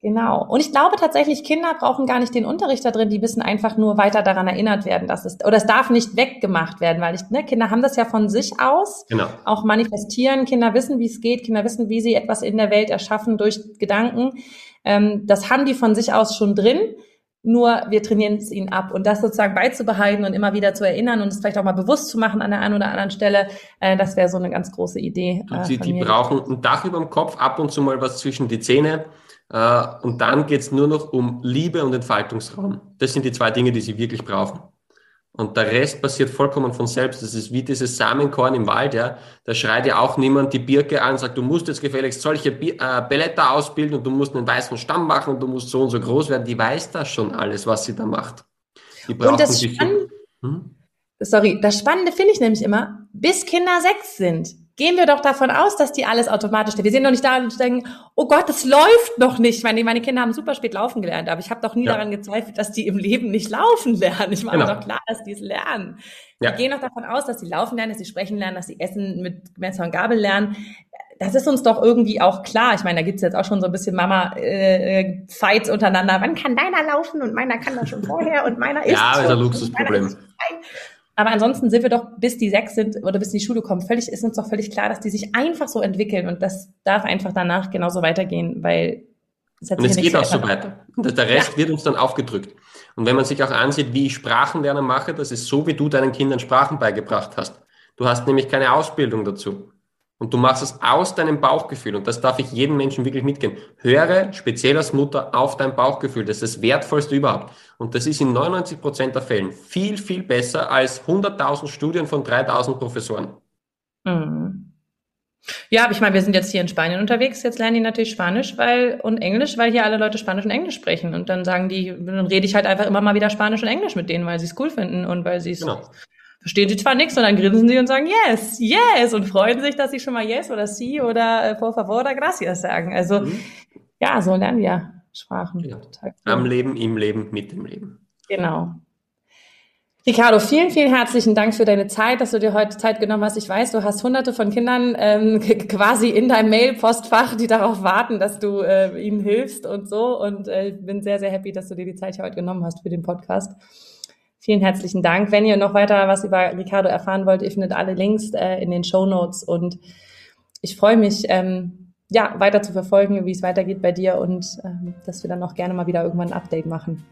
Genau. Und ich glaube tatsächlich, Kinder brauchen gar nicht den Unterricht da drin, die müssen einfach nur weiter daran erinnert werden, dass es, oder es darf nicht weggemacht werden, weil ich, ne, Kinder haben das ja von sich aus, genau. auch manifestieren, Kinder wissen, wie es geht, Kinder wissen, wie sie etwas in der Welt erschaffen durch Gedanken. Ähm, das haben die von sich aus schon drin, nur wir trainieren es ihnen ab. Und das sozusagen beizubehalten und immer wieder zu erinnern und es vielleicht auch mal bewusst zu machen an der einen oder anderen Stelle, äh, das wäre so eine ganz große Idee. Äh, sie, die brauchen ein Dach über dem Kopf, ab und zu mal was zwischen die Zähne äh, und dann geht es nur noch um Liebe und Entfaltungsraum. Das sind die zwei Dinge, die sie wirklich brauchen. Und der Rest passiert vollkommen von selbst. Das ist wie dieses Samenkorn im Wald, ja. Da schreit ja auch niemand die Birke an und sagt, du musst jetzt gefälligst solche äh, Blätter ausbilden und du musst einen weißen Stamm machen und du musst so und so groß werden. Die weiß das schon alles, was sie da macht. Die und das Spannende, hm? sorry, das Spannende finde ich nämlich immer, bis Kinder sechs sind gehen wir doch davon aus, dass die alles automatisch, wir sind noch nicht da und denken, oh Gott, das läuft noch nicht. Meine, meine Kinder haben super spät laufen gelernt, aber ich habe doch nie ja. daran gezweifelt, dass die im Leben nicht laufen lernen. Ich mache genau. doch klar, dass die es lernen. Ja. Wir gehen doch davon aus, dass sie laufen lernen, dass sie sprechen lernen, dass sie Essen mit Messer und Gabel lernen. Das ist uns doch irgendwie auch klar. Ich meine, da gibt's jetzt auch schon so ein bisschen Mama-Fights äh, untereinander. Wann kann deiner laufen und meiner kann das schon vorher und meiner ist Ja, das ist ein Luxusproblem. Aber ansonsten sind wir doch, bis die sechs sind oder bis die Schule kommen, völlig, ist uns doch völlig klar, dass die sich einfach so entwickeln und das darf einfach danach genauso weitergehen, weil es Und es geht auch so weiter. Und der Rest ja. wird uns dann aufgedrückt. Und wenn man sich auch ansieht, wie ich Sprachenlernen mache, das ist so, wie du deinen Kindern Sprachen beigebracht hast. Du hast nämlich keine Ausbildung dazu. Und du machst es aus deinem Bauchgefühl. Und das darf ich jedem Menschen wirklich mitgeben. Höre speziell als Mutter auf dein Bauchgefühl. Das ist das Wertvollste überhaupt. Und das ist in 99 Prozent der Fällen viel, viel besser als 100.000 Studien von 3.000 Professoren. Mhm. Ja, aber ich meine, wir sind jetzt hier in Spanien unterwegs. Jetzt lernen die natürlich Spanisch weil, und Englisch, weil hier alle Leute Spanisch und Englisch sprechen. Und dann sagen die, dann rede ich halt einfach immer mal wieder Spanisch und Englisch mit denen, weil sie es cool finden und weil sie es genau verstehen sie zwar nichts und dann grinsen sie und sagen yes, yes und freuen sich, dass sie schon mal yes oder si oder äh, por favor oder gracias sagen. Also mhm. ja, so lernen wir Sprachen. Ja. Cool. Am Leben, im Leben, mit dem Leben. Genau. Ricardo, vielen, vielen herzlichen Dank für deine Zeit, dass du dir heute Zeit genommen hast. Ich weiß, du hast hunderte von Kindern ähm, quasi in deinem Mail-Postfach, die darauf warten, dass du äh, ihnen hilfst und so. Und äh, bin sehr, sehr happy, dass du dir die Zeit heute genommen hast für den Podcast. Vielen herzlichen Dank. Wenn ihr noch weiter was über Ricardo erfahren wollt, ihr findet alle Links äh, in den Show Notes und ich freue mich, ähm, ja, weiter zu verfolgen, wie es weitergeht bei dir und ähm, dass wir dann auch gerne mal wieder irgendwann ein Update machen.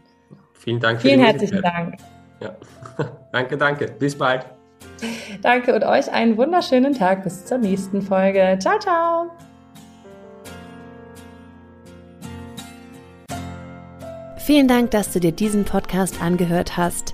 Vielen Dank. Vielen herzlichen Dank. Ja. danke, danke. Bis bald. Danke und euch einen wunderschönen Tag. Bis zur nächsten Folge. Ciao, ciao. Vielen Dank, dass du dir diesen Podcast angehört hast.